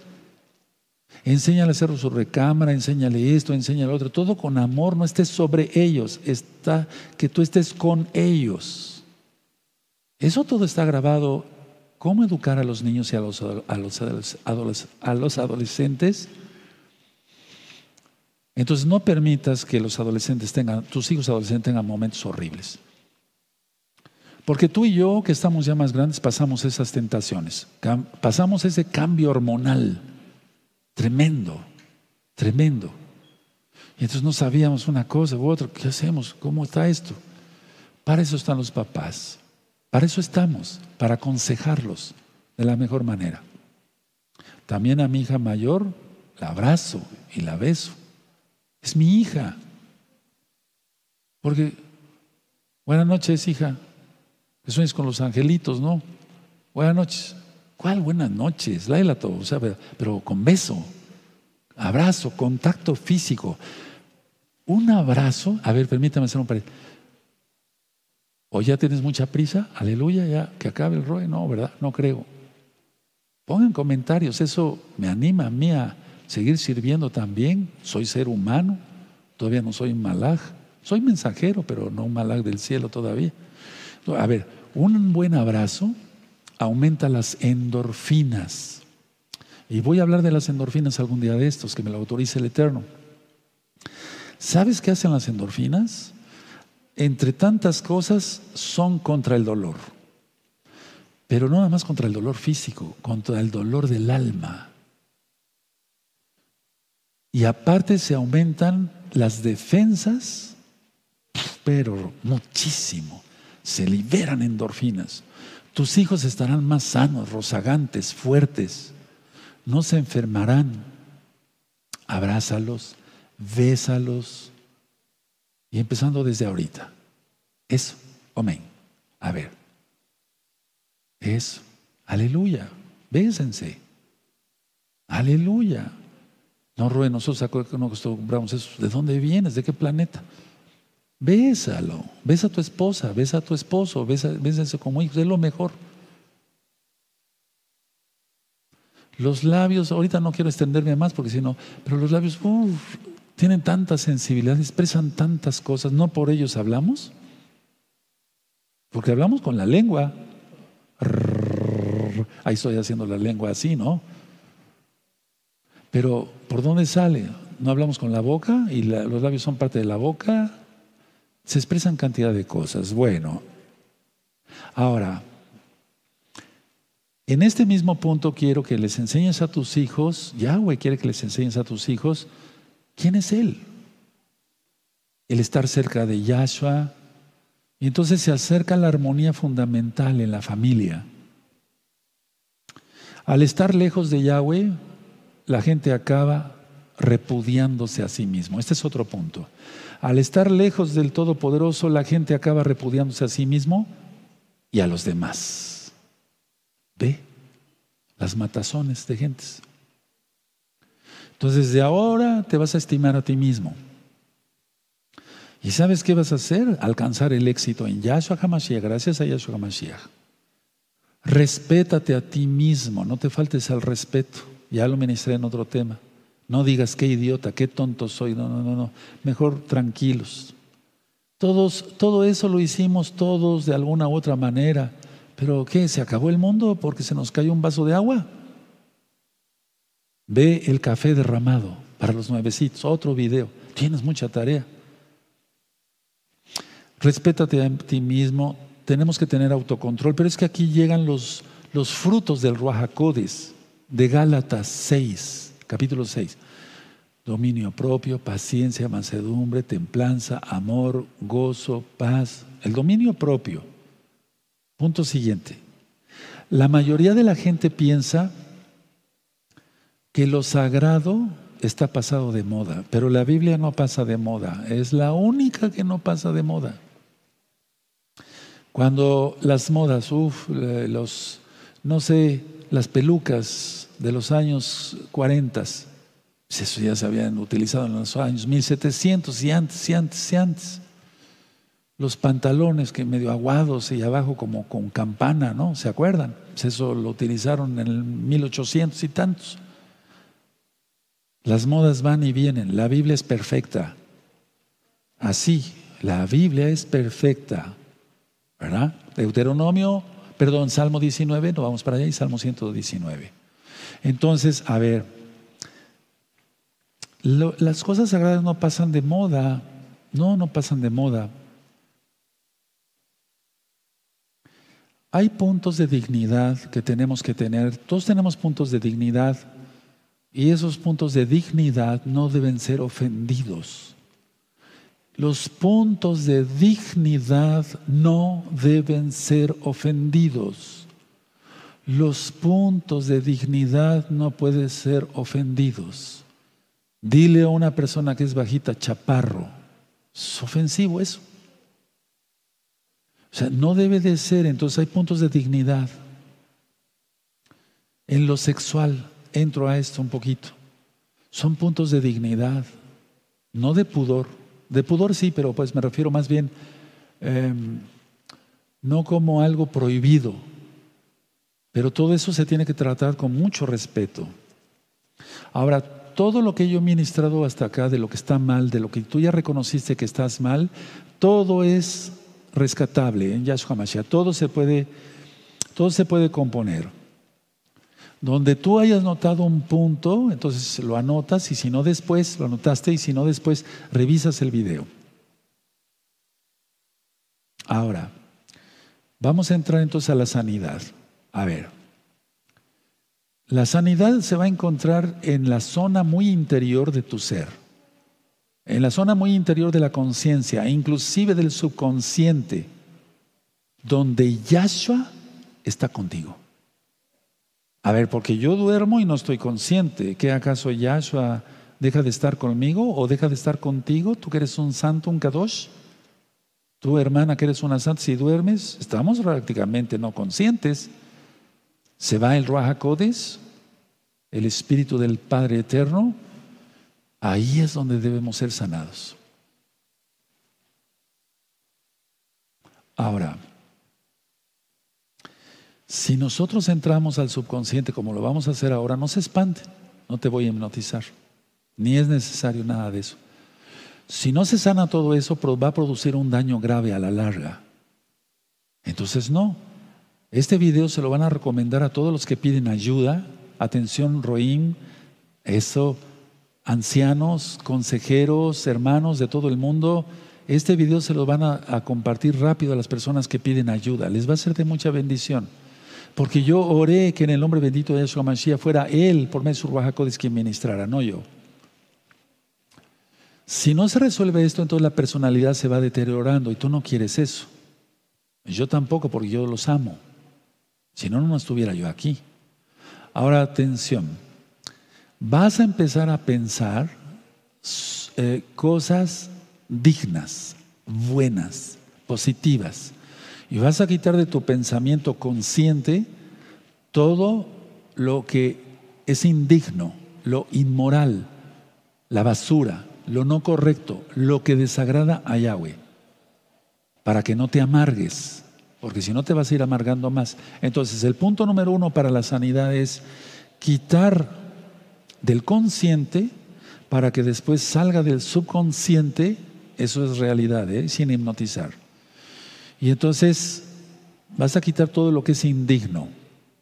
Enséñale a hacer su recámara, enséñale esto, enséñale otro, todo con amor, no estés sobre ellos, está que tú estés con ellos. Eso todo está grabado. ¿Cómo educar a los niños y a los, a los, a los adolescentes? Entonces no permitas que los adolescentes tengan, tus hijos adolescentes tengan momentos horribles. Porque tú y yo, que estamos ya más grandes, pasamos esas tentaciones, pasamos ese cambio hormonal tremendo, tremendo. Y entonces no sabíamos una cosa u otra, ¿qué hacemos? ¿Cómo está esto? Para eso están los papás, para eso estamos, para aconsejarlos de la mejor manera. También a mi hija mayor la abrazo y la beso. Es mi hija. Porque, buenas noches, hija. Que sueñes con los angelitos, ¿no? Buenas noches. ¿Cuál buenas noches? Laila todo, o sea, pero con beso, abrazo, contacto físico. Un abrazo, a ver, permítame hacer un paréntesis. ¿O ya tienes mucha prisa? Aleluya, ya que acabe el rollo. No, ¿verdad? No creo. Pongan comentarios, eso me anima a mí a seguir sirviendo también. Soy ser humano, todavía no soy un malaj. Soy mensajero, pero no un malaj del cielo todavía. A ver, un buen abrazo aumenta las endorfinas. Y voy a hablar de las endorfinas algún día de estos, que me lo autorice el Eterno. ¿Sabes qué hacen las endorfinas? Entre tantas cosas son contra el dolor. Pero no nada más contra el dolor físico, contra el dolor del alma. Y aparte se aumentan las defensas, pero muchísimo. Se liberan endorfinas. Tus hijos estarán más sanos, rozagantes, fuertes. No se enfermarán. Abrázalos, bésalos. Y empezando desde ahorita. Eso. Amén. A ver. Eso. Aleluya. Bésense. Aleluya. No, Rubén, nosotros no acostumbramos eso. ¿De dónde vienes? ¿De qué planeta? Bésalo, besa a tu esposa, besa a tu esposo, besa, como hijos, es lo mejor. Los labios, ahorita no quiero extenderme más porque si no, pero los labios tienen tanta sensibilidad, expresan tantas cosas, no por ellos hablamos, porque hablamos con la lengua. Ahí estoy haciendo la lengua así, ¿no? Pero ¿por dónde sale? No hablamos con la boca y los labios son parte de la boca se expresan cantidad de cosas. Bueno, ahora, En este mismo punto quiero que les enseñes a tus hijos, Yahweh quiere que les enseñes a tus hijos, ¿quién es Él? El estar cerca de Yahshua. Y entonces se acerca la armonía fundamental en la familia. Al estar lejos de Yahweh, la gente acaba repudiándose a sí mismo. Este es otro punto. Al estar lejos del Todopoderoso, la gente acaba repudiándose a sí mismo y a los demás. Ve las matazones de gentes. Entonces, de ahora te vas a estimar a ti mismo. ¿Y sabes qué vas a hacer? Alcanzar el éxito en Yahshua HaMashiach, gracias a Yahshua HaMashiach. Respétate a ti mismo, no te faltes al respeto. Ya lo ministré en otro tema. No digas qué idiota, qué tonto soy. No, no, no, no. Mejor tranquilos. Todos, todo eso lo hicimos todos de alguna u otra manera. Pero ¿qué? ¿Se acabó el mundo porque se nos cayó un vaso de agua? Ve el café derramado para los nuevecitos. Otro video. Tienes mucha tarea. Respétate a ti mismo. Tenemos que tener autocontrol. Pero es que aquí llegan los, los frutos del Ruajacodes de Gálatas 6 capítulo 6. Dominio propio, paciencia, mansedumbre, templanza, amor, gozo, paz. El dominio propio. Punto siguiente. La mayoría de la gente piensa que lo sagrado está pasado de moda, pero la Biblia no pasa de moda, es la única que no pasa de moda. Cuando las modas, uff, los, no sé, las pelucas de los años 40, pues eso ya se habían utilizado en los años 1700 y antes, y antes, y antes. Los pantalones que medio aguados y abajo como con campana, ¿no? ¿Se acuerdan? Pues eso lo utilizaron en el 1800 y tantos. Las modas van y vienen. La Biblia es perfecta. Así, la Biblia es perfecta. ¿Verdad? Deuteronomio Perdón, Salmo 19, no vamos para allá, y Salmo 119. Entonces, a ver, las cosas sagradas no pasan de moda, no, no pasan de moda. Hay puntos de dignidad que tenemos que tener, todos tenemos puntos de dignidad y esos puntos de dignidad no deben ser ofendidos. Los puntos de dignidad no deben ser ofendidos. Los puntos de dignidad no pueden ser ofendidos. Dile a una persona que es bajita, chaparro. Es ofensivo eso. O sea, no debe de ser, entonces hay puntos de dignidad. En lo sexual, entro a esto un poquito. Son puntos de dignidad, no de pudor. De pudor sí, pero pues me refiero más bien em, no como algo prohibido, pero todo eso se tiene que tratar con mucho respeto. Ahora, todo lo que yo he ministrado hasta acá, de lo que está mal, de lo que tú ya reconociste que estás mal, todo es rescatable en Yahshua Mashiach. Todo se puede, todo se puede componer. Donde tú hayas notado un punto, entonces lo anotas y si no después, lo anotaste y si no después, revisas el video. Ahora, vamos a entrar entonces a la sanidad. A ver, la sanidad se va a encontrar en la zona muy interior de tu ser, en la zona muy interior de la conciencia, inclusive del subconsciente, donde Yahshua está contigo. A ver, porque yo duermo y no estoy consciente. ¿Qué acaso Yahshua deja de estar conmigo o deja de estar contigo? ¿Tú que eres un santo, un kadosh? ¿Tú, hermana, que eres una santa, si duermes? Estamos prácticamente no conscientes. Se va el Ruach el Espíritu del Padre Eterno. Ahí es donde debemos ser sanados. Ahora, si nosotros entramos al subconsciente como lo vamos a hacer ahora, no se espanten, no te voy a hipnotizar, ni es necesario nada de eso. Si no se sana todo eso, va a producir un daño grave a la larga. Entonces no. Este video se lo van a recomendar a todos los que piden ayuda. Atención, Roim, eso, ancianos, consejeros, hermanos de todo el mundo. Este video se lo van a compartir rápido a las personas que piden ayuda. Les va a ser de mucha bendición. Porque yo oré que en el nombre bendito de Yeshua Mashiach fuera Él, por medio de su Ruajacodes, quien ministrara, no yo. Si no se resuelve esto, entonces la personalidad se va deteriorando y tú no quieres eso. Yo tampoco, porque yo los amo. Si no, no estuviera yo aquí. Ahora, atención. Vas a empezar a pensar eh, cosas dignas, buenas, positivas. Y vas a quitar de tu pensamiento consciente todo lo que es indigno, lo inmoral, la basura, lo no correcto, lo que desagrada a Yahweh, para que no te amargues, porque si no te vas a ir amargando más. Entonces, el punto número uno para la sanidad es quitar del consciente para que después salga del subconsciente, eso es realidad, ¿eh? sin hipnotizar. Y entonces vas a quitar todo lo que es indigno.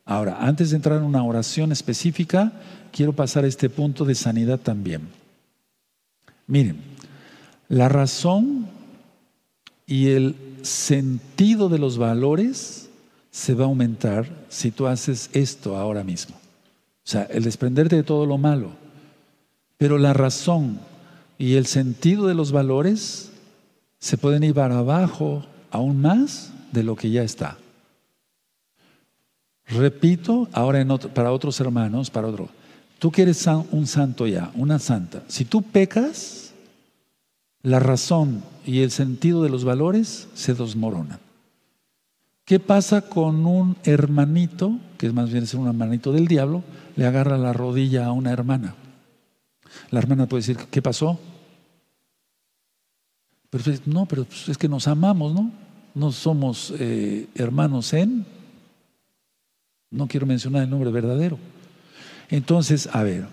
Ahora, antes de entrar en una oración específica, quiero pasar a este punto de sanidad también. Miren, la razón y el sentido de los valores se va a aumentar si tú haces esto ahora mismo. O sea, el desprenderte de todo lo malo. Pero la razón y el sentido de los valores se pueden ir abajo aún más de lo que ya está. Repito, ahora para otros hermanos, para otro. Tú quieres un santo ya, una santa. Si tú pecas, la razón y el sentido de los valores se desmoronan. ¿Qué pasa con un hermanito, que más bien es un hermanito del diablo, le agarra la rodilla a una hermana? La hermana puede decir, ¿qué pasó? Pero no, pero pues, es que nos amamos, ¿no? No somos eh, hermanos en. No quiero mencionar el nombre verdadero. Entonces, a ver,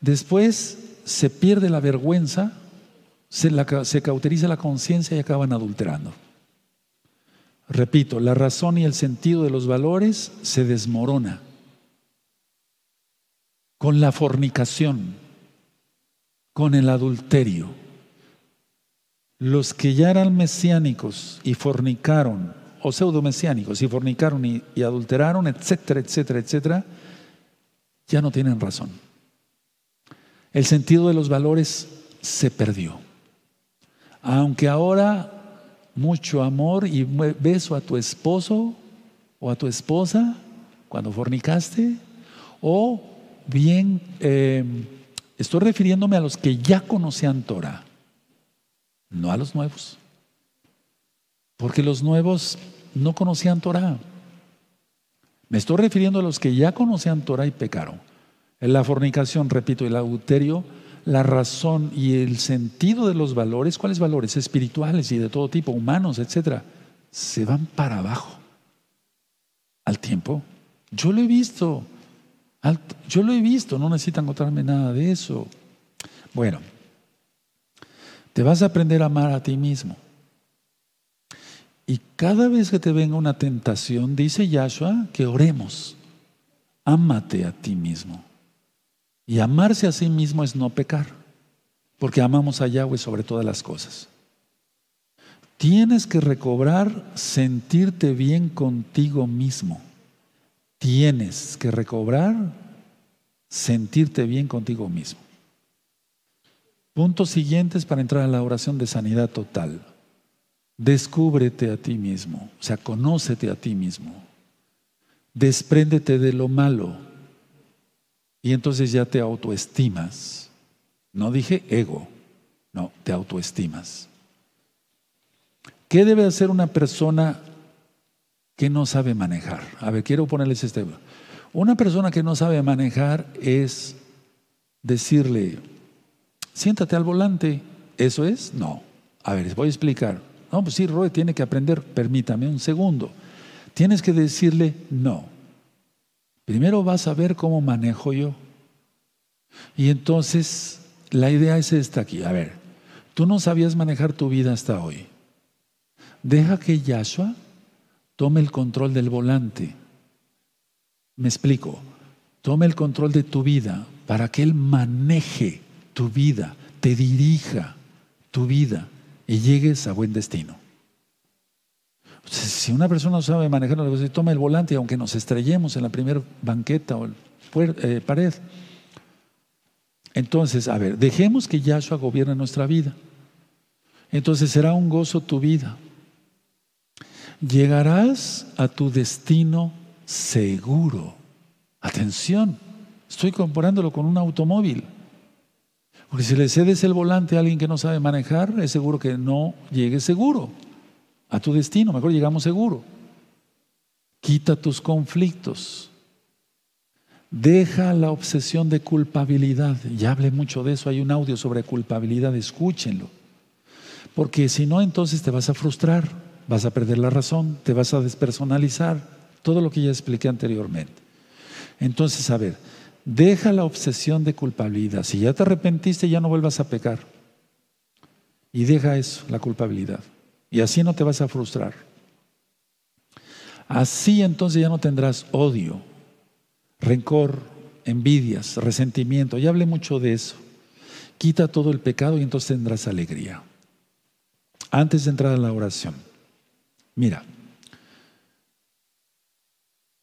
después se pierde la vergüenza, se, cauteriza la conciencia y acaban adulterando. Repito, la razón y el sentido de los valores se desmorona con la fornicación, con el adulterio. Los que ya eran mesiánicos y fornicaron, o pseudo mesiánicos y fornicaron y, y adulteraron, etcétera, etcétera, etcétera, ya no tienen razón. El sentido de los valores se perdió. Aunque ahora mucho amor y beso a tu esposo o a tu esposa cuando fornicaste, o bien, eh, estoy refiriéndome a los que ya conocían Torah, no a los nuevos, porque los nuevos no conocían Torah. Me estoy refiriendo a los que ya conocían Torah y pecaron. En la fornicación, repito, el adulterio, la razón y el sentido de los valores, ¿cuáles valores? Espirituales y de todo tipo, humanos, etcétera, se van para abajo al tiempo. Yo lo he visto, yo lo he visto, no necesitan contarme nada de eso. Bueno, te vas a aprender a amar a ti mismo. Y cada vez que te venga una tentación, dice Yahshua, que oremos. Ámate a ti mismo. Y amarse a sí mismo es no pecar, porque amamos a Yahweh sobre todas las cosas. Tienes que recobrar sentirte bien contigo mismo. Tienes que recobrar sentirte bien contigo mismo. Puntos siguientes para entrar a la oración de sanidad total. Descúbrete a ti mismo, o sea, conócete a ti mismo. Despréndete de lo malo y entonces ya te autoestimas. No dije ego, no, te autoestimas. ¿Qué debe hacer una persona que no sabe manejar? A ver, quiero ponerles este. Una persona que no sabe manejar es decirle, siéntate al volante. ¿Eso es? No. A ver, les voy a explicar. No, pues sí, Roy tiene que aprender. Permítame un segundo. Tienes que decirle no. Primero vas a ver cómo manejo yo. Y entonces la idea es esta aquí. A ver, tú no sabías manejar tu vida hasta hoy. Deja que Yahshua tome el control del volante. Me explico. Tome el control de tu vida para que Él maneje tu vida, te dirija tu vida y llegues a buen destino. Si una persona no sabe manejar, toma el volante, aunque nos estrellemos en la primera banqueta o eh, pared. Entonces, a ver, dejemos que Yahshua gobierne nuestra vida. Entonces será un gozo tu vida. Llegarás a tu destino seguro. Atención, estoy comparándolo con un automóvil. Porque si le cedes el volante a alguien que no sabe manejar, es seguro que no llegue seguro a tu destino. Mejor llegamos seguro. Quita tus conflictos. Deja la obsesión de culpabilidad. Ya hablé mucho de eso. Hay un audio sobre culpabilidad. Escúchenlo. Porque si no, entonces te vas a frustrar, vas a perder la razón, te vas a despersonalizar. Todo lo que ya expliqué anteriormente. Entonces, a ver, deja la obsesión de culpabilidad. Si ya te arrepentiste, ya no vuelvas a pecar. Y deja eso, la culpabilidad. Y así no te vas a frustrar. Así entonces ya no tendrás odio, rencor, envidias, resentimiento. Ya hablé mucho de eso. Quita todo el pecado y entonces tendrás alegría. Antes de entrar a la oración, mira,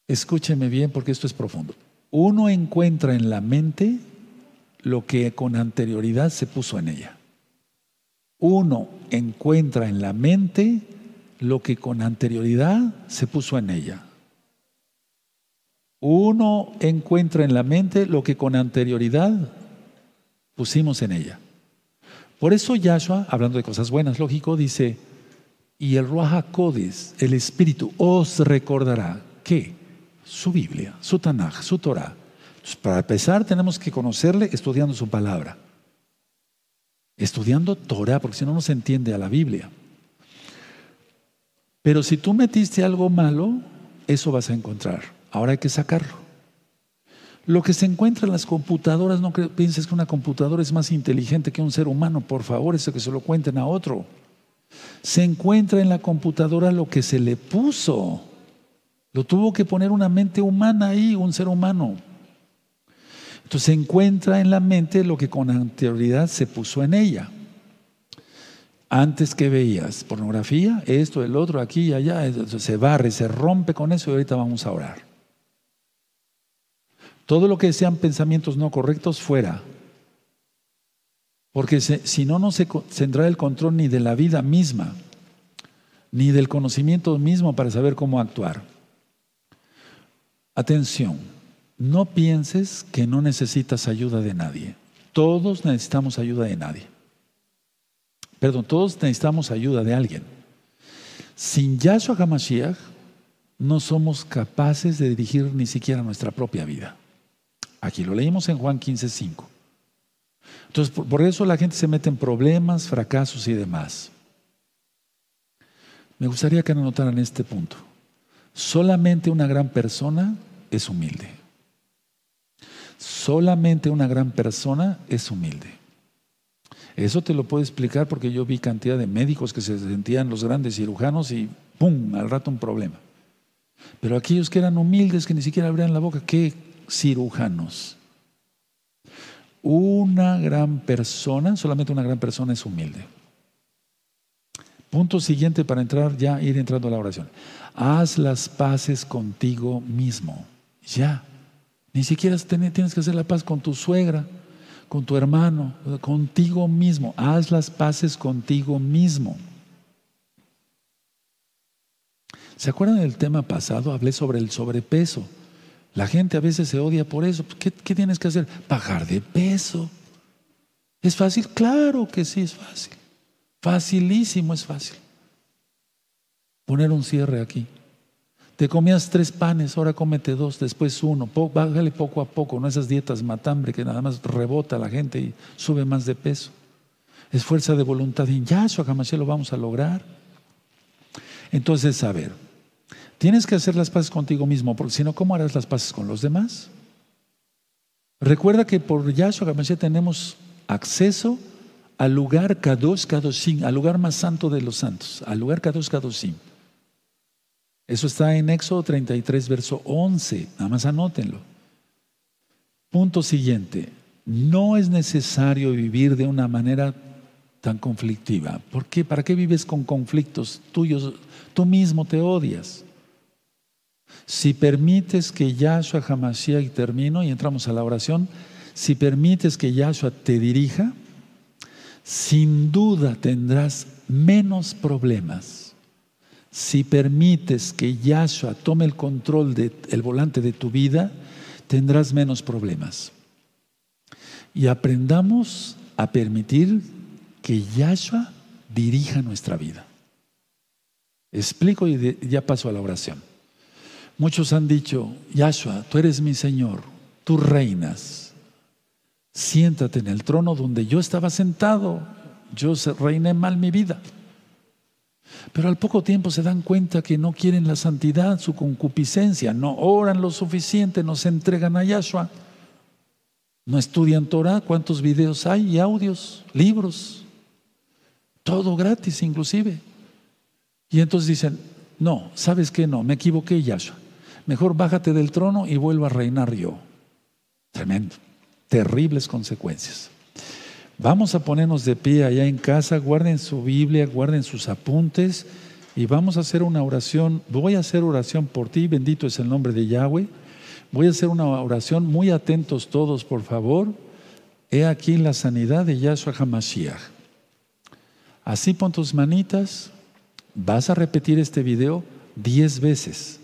escúcheme bien porque esto es profundo. Uno encuentra en la mente lo que con anterioridad se puso en ella. Uno encuentra en la mente lo que con anterioridad se puso en ella. Uno encuentra en la mente lo que con anterioridad pusimos en ella. Por eso Yahshua, hablando de cosas buenas, lógico, dice, y el Ruach el Espíritu, os recordará que su Biblia, su Tanaj, su Torah. para empezar tenemos que conocerle estudiando su palabra. Estudiando Torah, porque si no, no se entiende a la Biblia. Pero si tú metiste algo malo, eso vas a encontrar. Ahora hay que sacarlo. Lo que se encuentra en las computadoras, no pienses que una computadora es más inteligente que un ser humano, por favor, eso que se lo cuenten a otro. Se encuentra en la computadora lo que se le puso. Lo tuvo que poner una mente humana ahí, un ser humano. Entonces encuentra en la mente lo que con anterioridad se puso en ella. Antes que veías pornografía, esto, el otro, aquí y allá, se barre, se rompe con eso y ahorita vamos a orar. Todo lo que sean pensamientos no correctos, fuera. Porque si no, no se tendrá el control ni de la vida misma, ni del conocimiento mismo para saber cómo actuar. Atención, no pienses que no necesitas ayuda de nadie. Todos necesitamos ayuda de nadie. Perdón, todos necesitamos ayuda de alguien. Sin Yahshua HaMashiach no somos capaces de dirigir ni siquiera nuestra propia vida. Aquí lo leímos en Juan 15, 5. Entonces, por eso la gente se mete en problemas, fracasos y demás. Me gustaría que anotaran este punto. Solamente una gran persona es humilde. Solamente una gran persona es humilde. Eso te lo puedo explicar porque yo vi cantidad de médicos que se sentían los grandes cirujanos y ¡pum! al rato un problema. Pero aquellos que eran humildes, que ni siquiera abrían la boca, ¿qué, cirujanos. Una gran persona, solamente una gran persona es humilde. Punto siguiente para entrar, ya ir entrando a la oración. Haz las paces contigo mismo. Ya. Ni siquiera tienes que hacer la paz con tu suegra, con tu hermano, contigo mismo. Haz las paces contigo mismo. ¿Se acuerdan del tema pasado? Hablé sobre el sobrepeso. La gente a veces se odia por eso. ¿Qué, tienes que hacer? Bajar de peso. ¿Es fácil? Claro que sí es fácil. Facilísimo es fácil. Poner un cierre aquí. Te comías tres panes, ahora cómete dos, después uno. bájale poco a poco, no esas dietas matambre que nada más rebota a la gente y sube más de peso. Es fuerza de voluntad. Y ya, eso jamás lo vamos a lograr. Entonces, a ver, Tienes que hacer las paces contigo mismo, porque si no, ¿cómo harás las paces con los demás? Recuerda que por Yahshua HaMashiach tenemos acceso al lugar Kadosh Kadoshim, al lugar más santo de los santos, al lugar Kadosh Kadoshim. Eso está en Éxodo 33, verso 11. Nada más anótenlo. Punto siguiente. No es necesario vivir de una manera tan conflictiva? ¿Por qué? ¿Para qué vives con conflictos tuyos? Tú mismo te odias. Si permites que Yahshua Hamashiach, y termino y entramos a la oración, si permites que Yahshua te dirija, sin duda tendrás menos problemas. Si permites que Yahshua tome el control del volante de tu vida, tendrás menos problemas. Y aprendamos a permitir que Yahshua dirija nuestra vida. Explico y ya paso a la oración. Muchos han dicho, Yahshua, tú eres mi Señor, tú reinas. Siéntate en el trono donde yo estaba sentado. Yo reiné mal mi vida. Pero al poco tiempo se dan cuenta que no quieren la santidad, su concupiscencia, no oran lo suficiente, no se entregan a Yahshua, no estudian Torah, cuántos videos hay y audios, libros, todo gratis inclusive. Y entonces dicen, no, ¿sabes qué? No, me equivoqué Yahshua. Mejor bájate del trono y vuelvo a reinar yo. Tremendo, terribles consecuencias. Vamos a ponernos de pie allá en casa, guarden su Biblia, guarden sus apuntes y vamos a hacer una oración. Voy a hacer oración por ti, bendito es el nombre de Yahweh. Voy a hacer una oración, muy atentos todos, por favor. He aquí la sanidad de Yahshua HaMashiach. Así pon tus manitas, vas a repetir este video diez veces.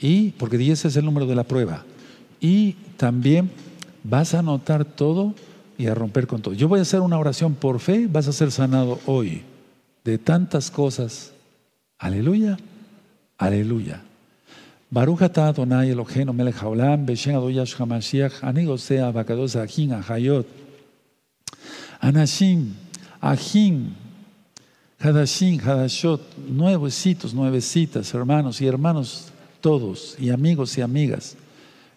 Y, porque diez es el número de la prueba. Y también vas a anotar todo y a romper con todo. Yo voy a hacer una oración por fe, vas a ser sanado hoy de tantas cosas. Aleluya, aleluya. Baruch atah Adonai Eloheinu melech haolam b'shem Adoyash HaMashiach ani osea bakados achin ahayot anashim ajin hadashim hadashot nuevecitos nuevecitas hermanos y hermanos todos y amigos y amigas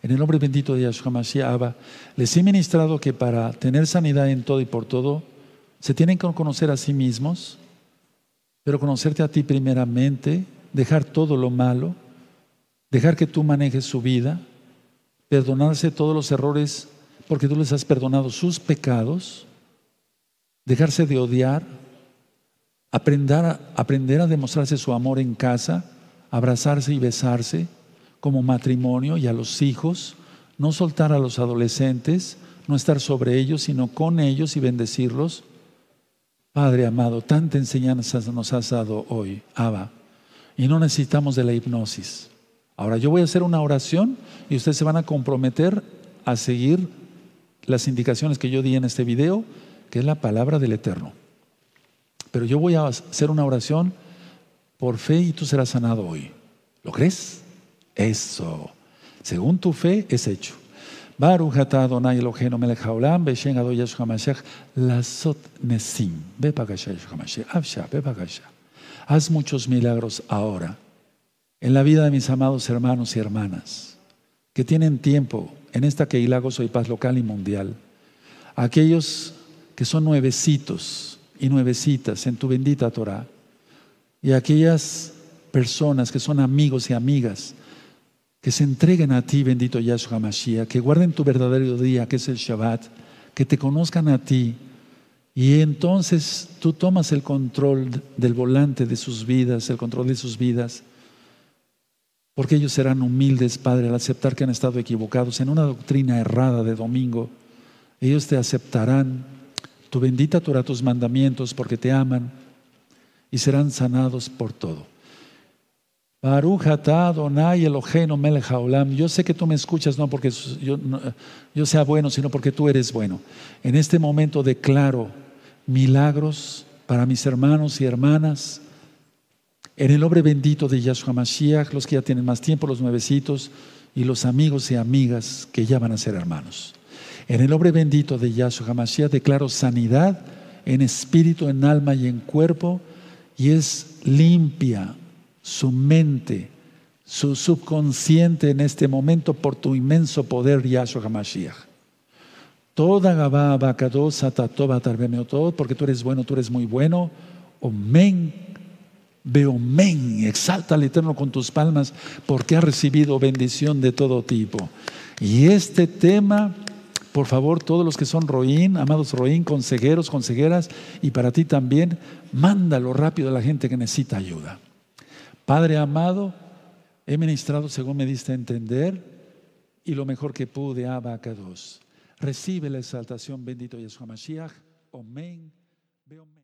en el nombre bendito de Yahshua Mashiach, les he ministrado que para tener sanidad en todo y por todo, se tienen que conocer a sí mismos, pero conocerte a ti primeramente, dejar todo lo malo, dejar que tú manejes su vida, perdonarse todos los errores porque tú les has perdonado sus pecados, dejarse de odiar, aprender a, aprender a demostrarse su amor en casa, abrazarse y besarse como matrimonio y a los hijos, no soltar a los adolescentes, no estar sobre ellos, sino con ellos y bendecirlos. Padre amado, tanta enseñanza nos has dado hoy, Abba, y no necesitamos de la hipnosis. Ahora yo voy a hacer una oración y ustedes se van a comprometer a seguir las indicaciones que yo di en este video, que es la palabra del Eterno. Pero yo voy a hacer una oración por fe y tú serás sanado hoy. ¿Lo crees? Eso. Según tu fe es hecho. Baruch atah Adonai Eloheinu melech haolam b'shem Adonai Yeshua Mashiach lasot nesim. Ve Yeshua Mashiach. Avsha, ve Haz muchos milagros ahora en la vida de mis amados hermanos y hermanas que tienen tiempo en esta Keilah Gozo y Paz local y mundial. Aquellos que son nuevecitos y nuevecitas en tu bendita Torah y aquellas personas que son amigos y amigas que se entreguen a ti, bendito Yahshua Mashiach, que guarden tu verdadero día, que es el Shabbat, que te conozcan a ti. Y entonces tú tomas el control del volante de sus vidas, el control de sus vidas, porque ellos serán humildes, Padre, al aceptar que han estado equivocados en una doctrina errada de domingo. Ellos te aceptarán, tu bendita Torah, tus mandamientos, porque te aman y serán sanados por todo. Baruch Adonai. Yo sé que tú me escuchas no porque yo, yo sea bueno, sino porque tú eres bueno. En este momento declaro milagros para mis hermanos y hermanas. En el nombre bendito de Yahshua Mashiach, los que ya tienen más tiempo, los nuevecitos y los amigos y amigas que ya van a ser hermanos. En el nombre bendito de Yahshua Mashiach declaro sanidad en espíritu, en alma y en cuerpo y es limpia, su mente, su subconsciente en este momento por tu inmenso poder, Yahshua HaMashiach. Toda Gabá, Abacados, Atatoba, todo, porque tú eres bueno, tú eres muy bueno. Omen, men, exalta al Eterno con tus palmas, porque ha recibido bendición de todo tipo. Y este tema Por favor, todos los que son Roín, amados Roín, consejeros, consejeras, y para ti también, mándalo rápido a la gente que necesita ayuda. Padre amado, he ministrado según me diste a entender y lo mejor que pude, Abacados. Recibe la exaltación, bendito Yeshua Mashiach. Amén.